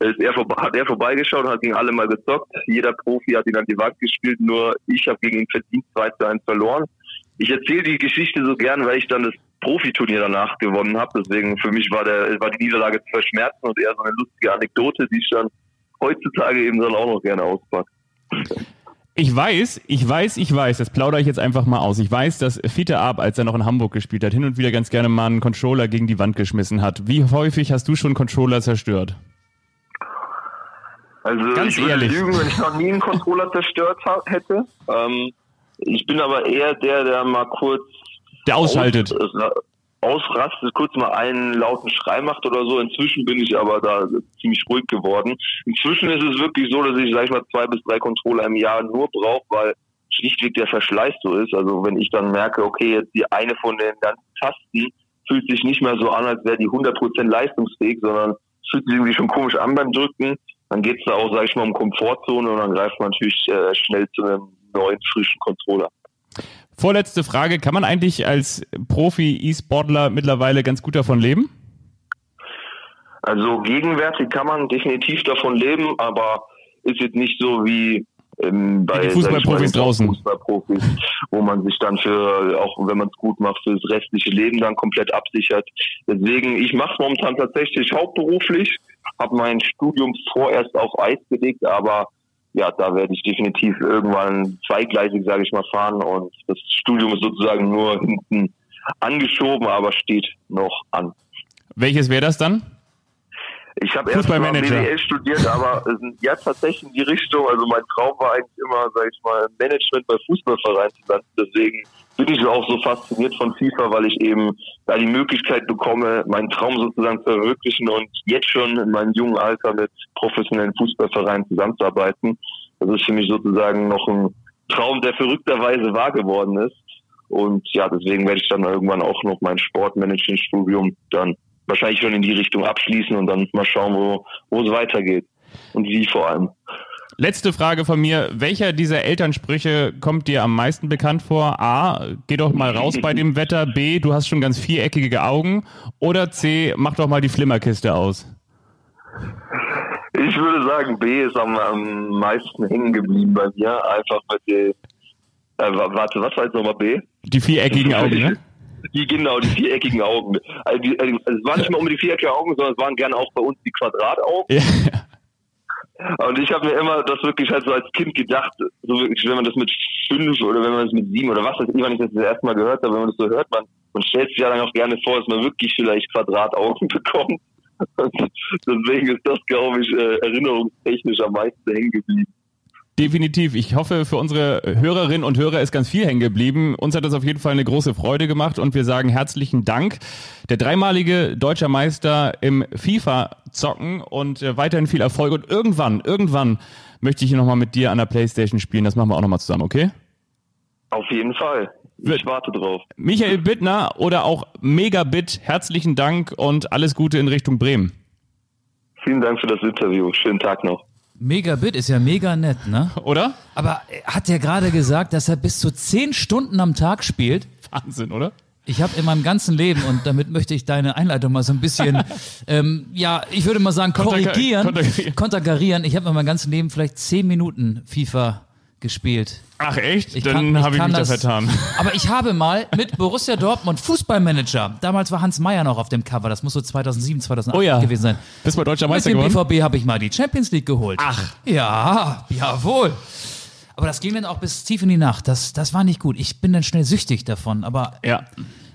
er hat er vorbeigeschaut und hat gegen alle mal gezockt. Jeder Profi hat ihn an die Wand gespielt, nur ich habe gegen ihn verdient 2 zu 1 verloren ich erzähle die Geschichte so gern, weil ich dann das Profiturnier danach gewonnen habe. Deswegen für mich war der war die Niederlage zu verschmerzen und eher so eine lustige Anekdote, die ich dann heutzutage eben dann auch noch gerne auspacke. Ich weiß, ich weiß, ich weiß, das plaudere ich jetzt einfach mal aus. Ich weiß, dass Fiete Ab, als er noch in Hamburg gespielt hat, hin und wieder ganz gerne mal einen Controller gegen die Wand geschmissen hat. Wie häufig hast du schon Controller zerstört? Also ganz ich würde ehrlich. lügen, wenn ich noch nie einen Controller zerstört hätte. Ähm, ich bin aber eher der, der mal kurz der ausschaltet. Aus, äh, ausrastet, kurz mal einen lauten Schrei macht oder so. Inzwischen bin ich aber da ziemlich ruhig geworden. Inzwischen ist es wirklich so, dass ich, sag ich mal, zwei bis drei Controller im Jahr nur brauche, weil schlichtweg der Verschleiß so ist. Also wenn ich dann merke, okay, jetzt die eine von den ganzen Tasten fühlt sich nicht mehr so an, als wäre die 100% leistungsfähig, sondern fühlt sich irgendwie schon komisch an beim Drücken. Dann geht es da auch, sag ich mal, um Komfortzone und dann greift man natürlich äh, schnell zu einem neuen, frischen Controller. Vorletzte Frage, kann man eigentlich als Profi-E-Sportler mittlerweile ganz gut davon leben? Also gegenwärtig kann man definitiv davon leben, aber ist jetzt nicht so wie ähm, bei Fußballprofis draußen. Fußballprofis, wo man sich dann für, auch wenn man es gut macht, für das restliche Leben dann komplett absichert. Deswegen, ich mache es momentan tatsächlich hauptberuflich, habe mein Studium vorerst auf Eis gelegt, aber ja, da werde ich definitiv irgendwann zweigleisig, sage ich mal, fahren und das Studium ist sozusagen nur hinten angeschoben, aber steht noch an. Welches wäre das dann? Ich habe erst mal BWL studiert, aber ja tatsächlich in die Richtung. Also mein Traum war eigentlich immer, sag ich mal, Management bei Fußballvereinen zu landen. Deswegen bin ich auch so fasziniert von FIFA, weil ich eben da die Möglichkeit bekomme, meinen Traum sozusagen zu verwirklichen und jetzt schon in meinem jungen Alter mit professionellen Fußballvereinen zusammenzuarbeiten. Das ist für mich sozusagen noch ein Traum, der verrückterweise wahr geworden ist. Und ja, deswegen werde ich dann irgendwann auch noch mein Sportmanagement-Studium dann wahrscheinlich schon in die Richtung abschließen und dann mal schauen, wo, wo es weitergeht. Und wie vor allem. Letzte Frage von mir. Welcher dieser Elternsprüche kommt dir am meisten bekannt vor? A, geh doch mal raus bei dem Wetter. B, du hast schon ganz viereckige Augen. Oder C, mach doch mal die Flimmerkiste aus. Ich würde sagen, B ist am, am meisten hängen geblieben bei mir. Einfach mit den. Äh, wa- warte, was war jetzt nochmal B? Die viereckigen Augen, ne? Die, genau, die viereckigen Augen. Also, die, also es waren nicht mal um die viereckigen Augen, sondern es waren gerne auch bei uns die Quadrataugen. Ja. Und ich habe mir immer das wirklich halt so als Kind gedacht, so wirklich, wenn man das mit fünf oder wenn man das mit sieben oder was weiß ich, wann ich das das erste Mal gehört habe, wenn man das so hört, man, man stellt sich ja dann auch gerne vor, dass man wirklich vielleicht Quadrataugen bekommt. Und deswegen ist das, glaube ich, äh, erinnerungstechnisch am meisten hängen geblieben. Definitiv. Ich hoffe, für unsere Hörerinnen und Hörer ist ganz viel hängen geblieben. Uns hat das auf jeden Fall eine große Freude gemacht und wir sagen herzlichen Dank. Der dreimalige deutscher Meister im FIFA-Zocken und äh, weiterhin viel Erfolg. Und irgendwann, irgendwann möchte ich hier nochmal mit dir an der Playstation spielen. Das machen wir auch nochmal zusammen, okay? Auf jeden Fall. Ich warte drauf. Michael Bittner oder auch Megabit, herzlichen Dank und alles Gute in Richtung Bremen. Vielen Dank für das Interview. Schönen Tag noch. Megabit ist ja mega nett, ne? Oder? Aber hat der gerade gesagt, dass er bis zu zehn Stunden am Tag spielt? Wahnsinn, oder? Ich habe in meinem ganzen Leben, und damit möchte ich deine Einleitung mal so ein bisschen, ähm, ja, ich würde mal sagen, korrigieren, konterkarieren. konterkarieren. Ich habe in meinem ganzen Leben vielleicht zehn Minuten FIFA gespielt. Ach echt? Ich Dann habe ich mich da vertan. Aber ich habe mal mit Borussia Dortmund Fußballmanager, damals war Hans Meyer noch auf dem Cover, das muss so 2007, 2008 Oh ja. gewesen sein. Bist du deutscher Mit Meister dem geworden? BVB habe ich mal die Champions League geholt. Ach. Ja, jawohl. Aber das ging dann auch bis tief in die Nacht. Das, das war nicht gut. Ich bin dann schnell süchtig davon. Aber Ja.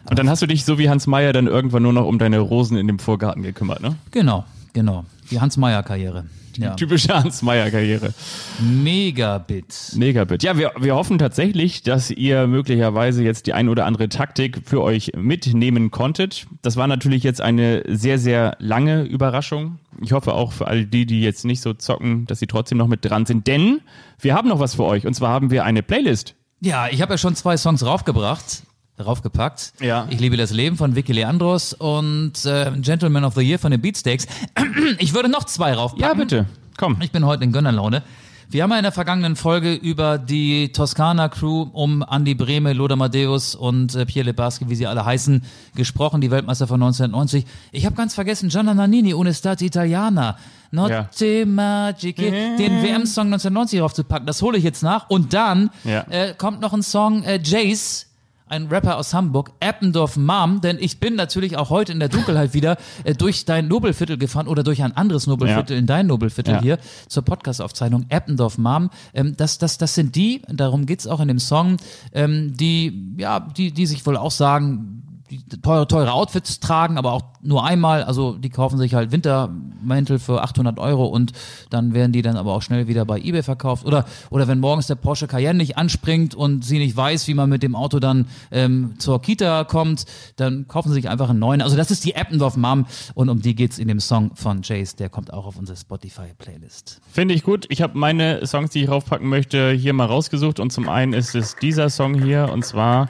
Und dann hast du dich so wie Hans Meyer dann irgendwann nur noch um deine Rosen in dem Vorgarten gekümmert, ne? genau, genau. Die Hans Meyer Karriere. Ja. Typische Hans Meyer Karriere. Megabit. Megabit. Ja, wir, wir hoffen tatsächlich, dass ihr möglicherweise jetzt die ein oder andere Taktik für euch mitnehmen konntet. Das war natürlich jetzt eine sehr, sehr lange Überraschung. Ich hoffe auch für all die, die jetzt nicht so zocken, dass sie trotzdem noch mit dran sind. Denn wir haben noch was für euch. Und zwar haben wir eine Playlist. Ja, ich habe ja schon zwei Songs raufgebracht. Raufgepackt. Ja. Ich liebe das Leben von Vicky Leandros und äh, Gentleman of the Year von den Beatsteaks. Ich würde noch zwei raufpacken. Ja, bitte. Komm. Ich bin heute in Gönnerlaune. Wir haben ja in der vergangenen Folge über die Toskana-Crew um Andy Brehme, Lothar Matthäus und äh, Pierre Lebarski, wie sie alle heißen, gesprochen, die Weltmeister von 1990. Ich habe ganz vergessen, Gianna Nannini, Une Stati Italiana, Notte Magiche, den WM-Song 1990 raufzupacken. Das hole ich jetzt nach. Und dann Ja. äh, kommt noch ein Song, äh, Jace, ein Rapper aus Hamburg, Eppendorf Mom, denn ich bin natürlich auch heute in der Dunkelheit wieder äh, durch dein Nobelviertel gefahren oder durch ein anderes Nobelviertel Ja. in dein Nobelviertel Ja. hier zur Podcast-Aufzeichnung Eppendorf Mom. Ähm, das, das, das sind die, darum geht's auch in dem Song, ähm, die, ja, die, die sich wohl auch sagen, teure, teure Outfits tragen, aber auch nur einmal. Also die kaufen sich halt Wintermäntel für 800 Euro und dann werden die dann aber auch schnell wieder bei eBay verkauft. Oder, oder wenn morgens der Porsche Cayenne nicht anspringt und sie nicht weiß, wie man mit dem Auto dann ähm, zur Kita kommt, dann kaufen sie sich einfach einen neuen. Also das ist die Eppendorf Mom und um die geht's in dem Song von Jace. Der kommt auch auf unsere Spotify-Playlist. Finde ich gut. Ich habe meine Songs, die ich raufpacken möchte, hier mal rausgesucht. Und zum einen ist es dieser Song hier. Und zwar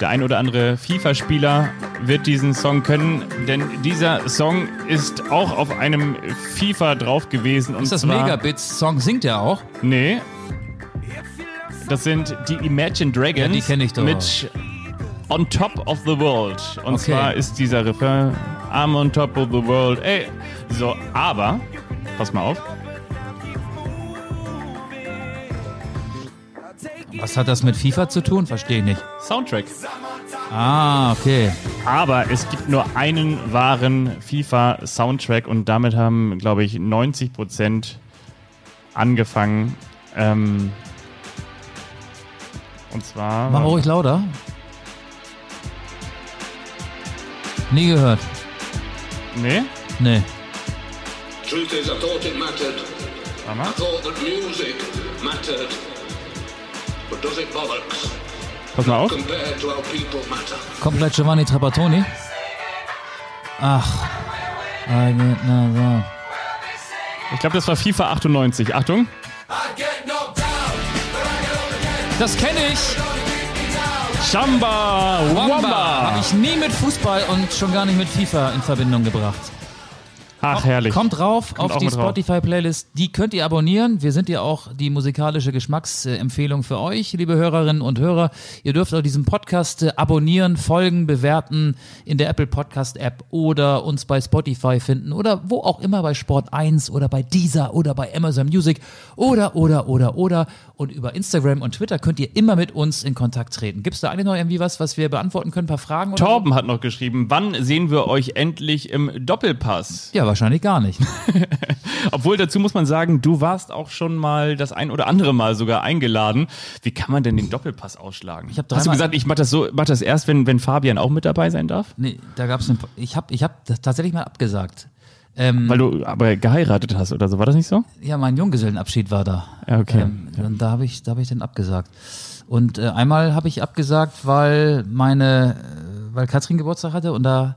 der ein oder andere FIFA-Spieler wird diesen Song können, denn dieser Song ist auch auf einem FIFA drauf gewesen. Und Ist das Megabits-Song? Singt er auch? Nee. Das sind die Imagine Dragons Ja, die kenn ich doch. mit On Top of the World. Und Okay. zwar ist dieser Refrain I'm on top of the world. Ey, so, aber, pass mal auf. Was hat das mit FIFA zu tun? Verstehe ich nicht. Soundtrack. Ah, okay. Aber es gibt nur einen wahren FIFA-Soundtrack und damit haben, glaube ich, 90 Prozent angefangen. Ähm, und zwar. Mach ruhig lauter. Nie gehört. Nee? Nee. Truth is, I thought it mattered. Warte mal. I thought that music mattered. Pass mal auf. Komplett Giovanni Trapattoni. Ach. Ich glaube, das war FIFA 98. Achtung. Das kenne ich. Chamba Wamba. Wamba. Habe ich nie mit Fußball und schon gar nicht mit FIFA in Verbindung gebracht. Ach, herrlich. Kommt rauf Kommt auf die drauf. Spotify-Playlist. Die könnt ihr abonnieren. Wir sind ja auch die musikalische Geschmacksempfehlung für euch, liebe Hörerinnen und Hörer. Ihr dürft auch diesen Podcast äh, abonnieren, folgen, bewerten in der Apple Podcast App oder uns bei Spotify finden oder wo auch immer bei Sport 1 oder bei Deezer oder bei Amazon Music oder, oder, oder, oder. Und über Instagram und Twitter könnt ihr immer mit uns in Kontakt treten. Gibt es da eigentlich noch irgendwie was, was wir beantworten können? Ein paar Fragen? Oder Torben hat noch geschrieben, wann sehen wir euch endlich im Doppelpass? So? Ja, wahrscheinlich gar nicht. Obwohl dazu muss man sagen, du warst auch schon mal das ein oder andere Mal sogar eingeladen. Wie kann man denn den Doppelpass ausschlagen? Ich hab Hast du gesagt, ich mach das so, mach das erst, wenn, wenn Fabian auch mit dabei sein darf? Nee, da gab es Ich habe ich hab das tatsächlich mal abgesagt. Ähm, Weil du aber geheiratet hast oder so, war das nicht so? ja, mein Junggesellenabschied war da. Ja, okay. Ähm, und da habe ich, da habe ich den abgesagt. Und äh, einmal habe ich abgesagt, weil meine, äh, weil Katrin Geburtstag hatte und da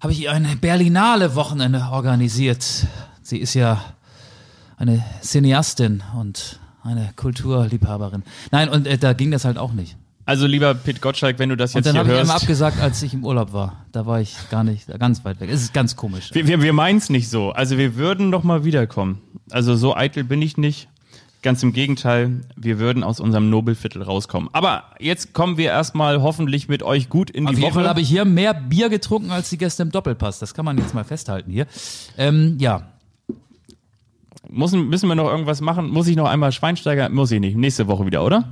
habe ich ihr ein Berlinale Wochenende organisiert. Sie ist ja eine Cineastin und eine Kulturliebhaberin. Nein, und äh, da ging das halt auch nicht. Also lieber Pete Gottschalk, wenn du das Und jetzt dann hier habe ich immer hörst. abgesagt, als ich im Urlaub war. Da war ich gar nicht, ganz weit weg. Es ist ganz komisch. Wir, wir, wir meinen es nicht so. Also wir würden noch mal wiederkommen. Also so eitel bin ich nicht. Ganz im Gegenteil, wir würden aus unserem Nobelviertel rauskommen. Aber jetzt kommen wir erstmal hoffentlich mit euch gut in Auf die jeden Fall Woche. habe ich hier mehr Bier getrunken als die Gäste im Doppelpass. Das kann man jetzt mal festhalten hier. Ähm, ja, Müssen, müssen wir noch irgendwas machen? Muss ich noch einmal Schweinsteiger? Muss ich nicht. Nächste Woche wieder, oder?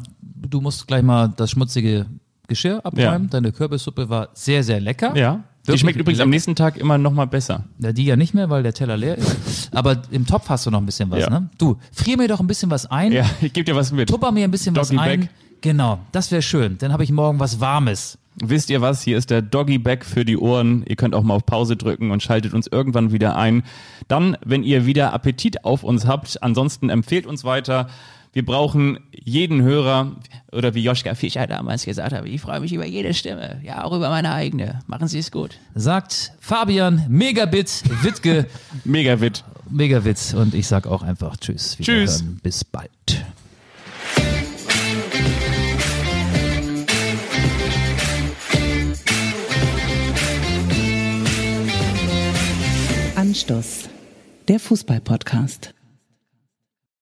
du musst gleich mal das schmutzige Geschirr abräumen. Ja. Deine Kürbissuppe war sehr, sehr lecker. Ja. Die schmeckt übrigens am lecker. nächsten Tag immer noch mal besser. Ja, die ja nicht mehr, weil der Teller leer ist. Aber im Topf hast du noch ein bisschen was, Ja. ne? Du, frier mir doch ein bisschen was ein. Ja, ich gebe dir was mit. Tupper mir ein bisschen Doggy was ein. Bag. Genau, das wäre schön. Dann habe ich morgen was Warmes. Wisst ihr was? Hier ist der Doggy Bag für die Ohren. Ihr könnt auch mal auf Pause drücken und schaltet uns irgendwann wieder ein. Dann, wenn ihr wieder Appetit auf uns habt. Ansonsten empfehlt uns weiter. Wir brauchen jeden Hörer oder wie Joschka Fischer damals gesagt hat, ich freue mich über jede Stimme. Ja, auch über meine eigene. Machen Sie es gut. Sagt Fabian Megabit Wittke Megawit. Megawitz und ich sag auch einfach Tschüss. Tschüss. Wiederhören. Bis bald. Anstoß, der Fußball-Podcast.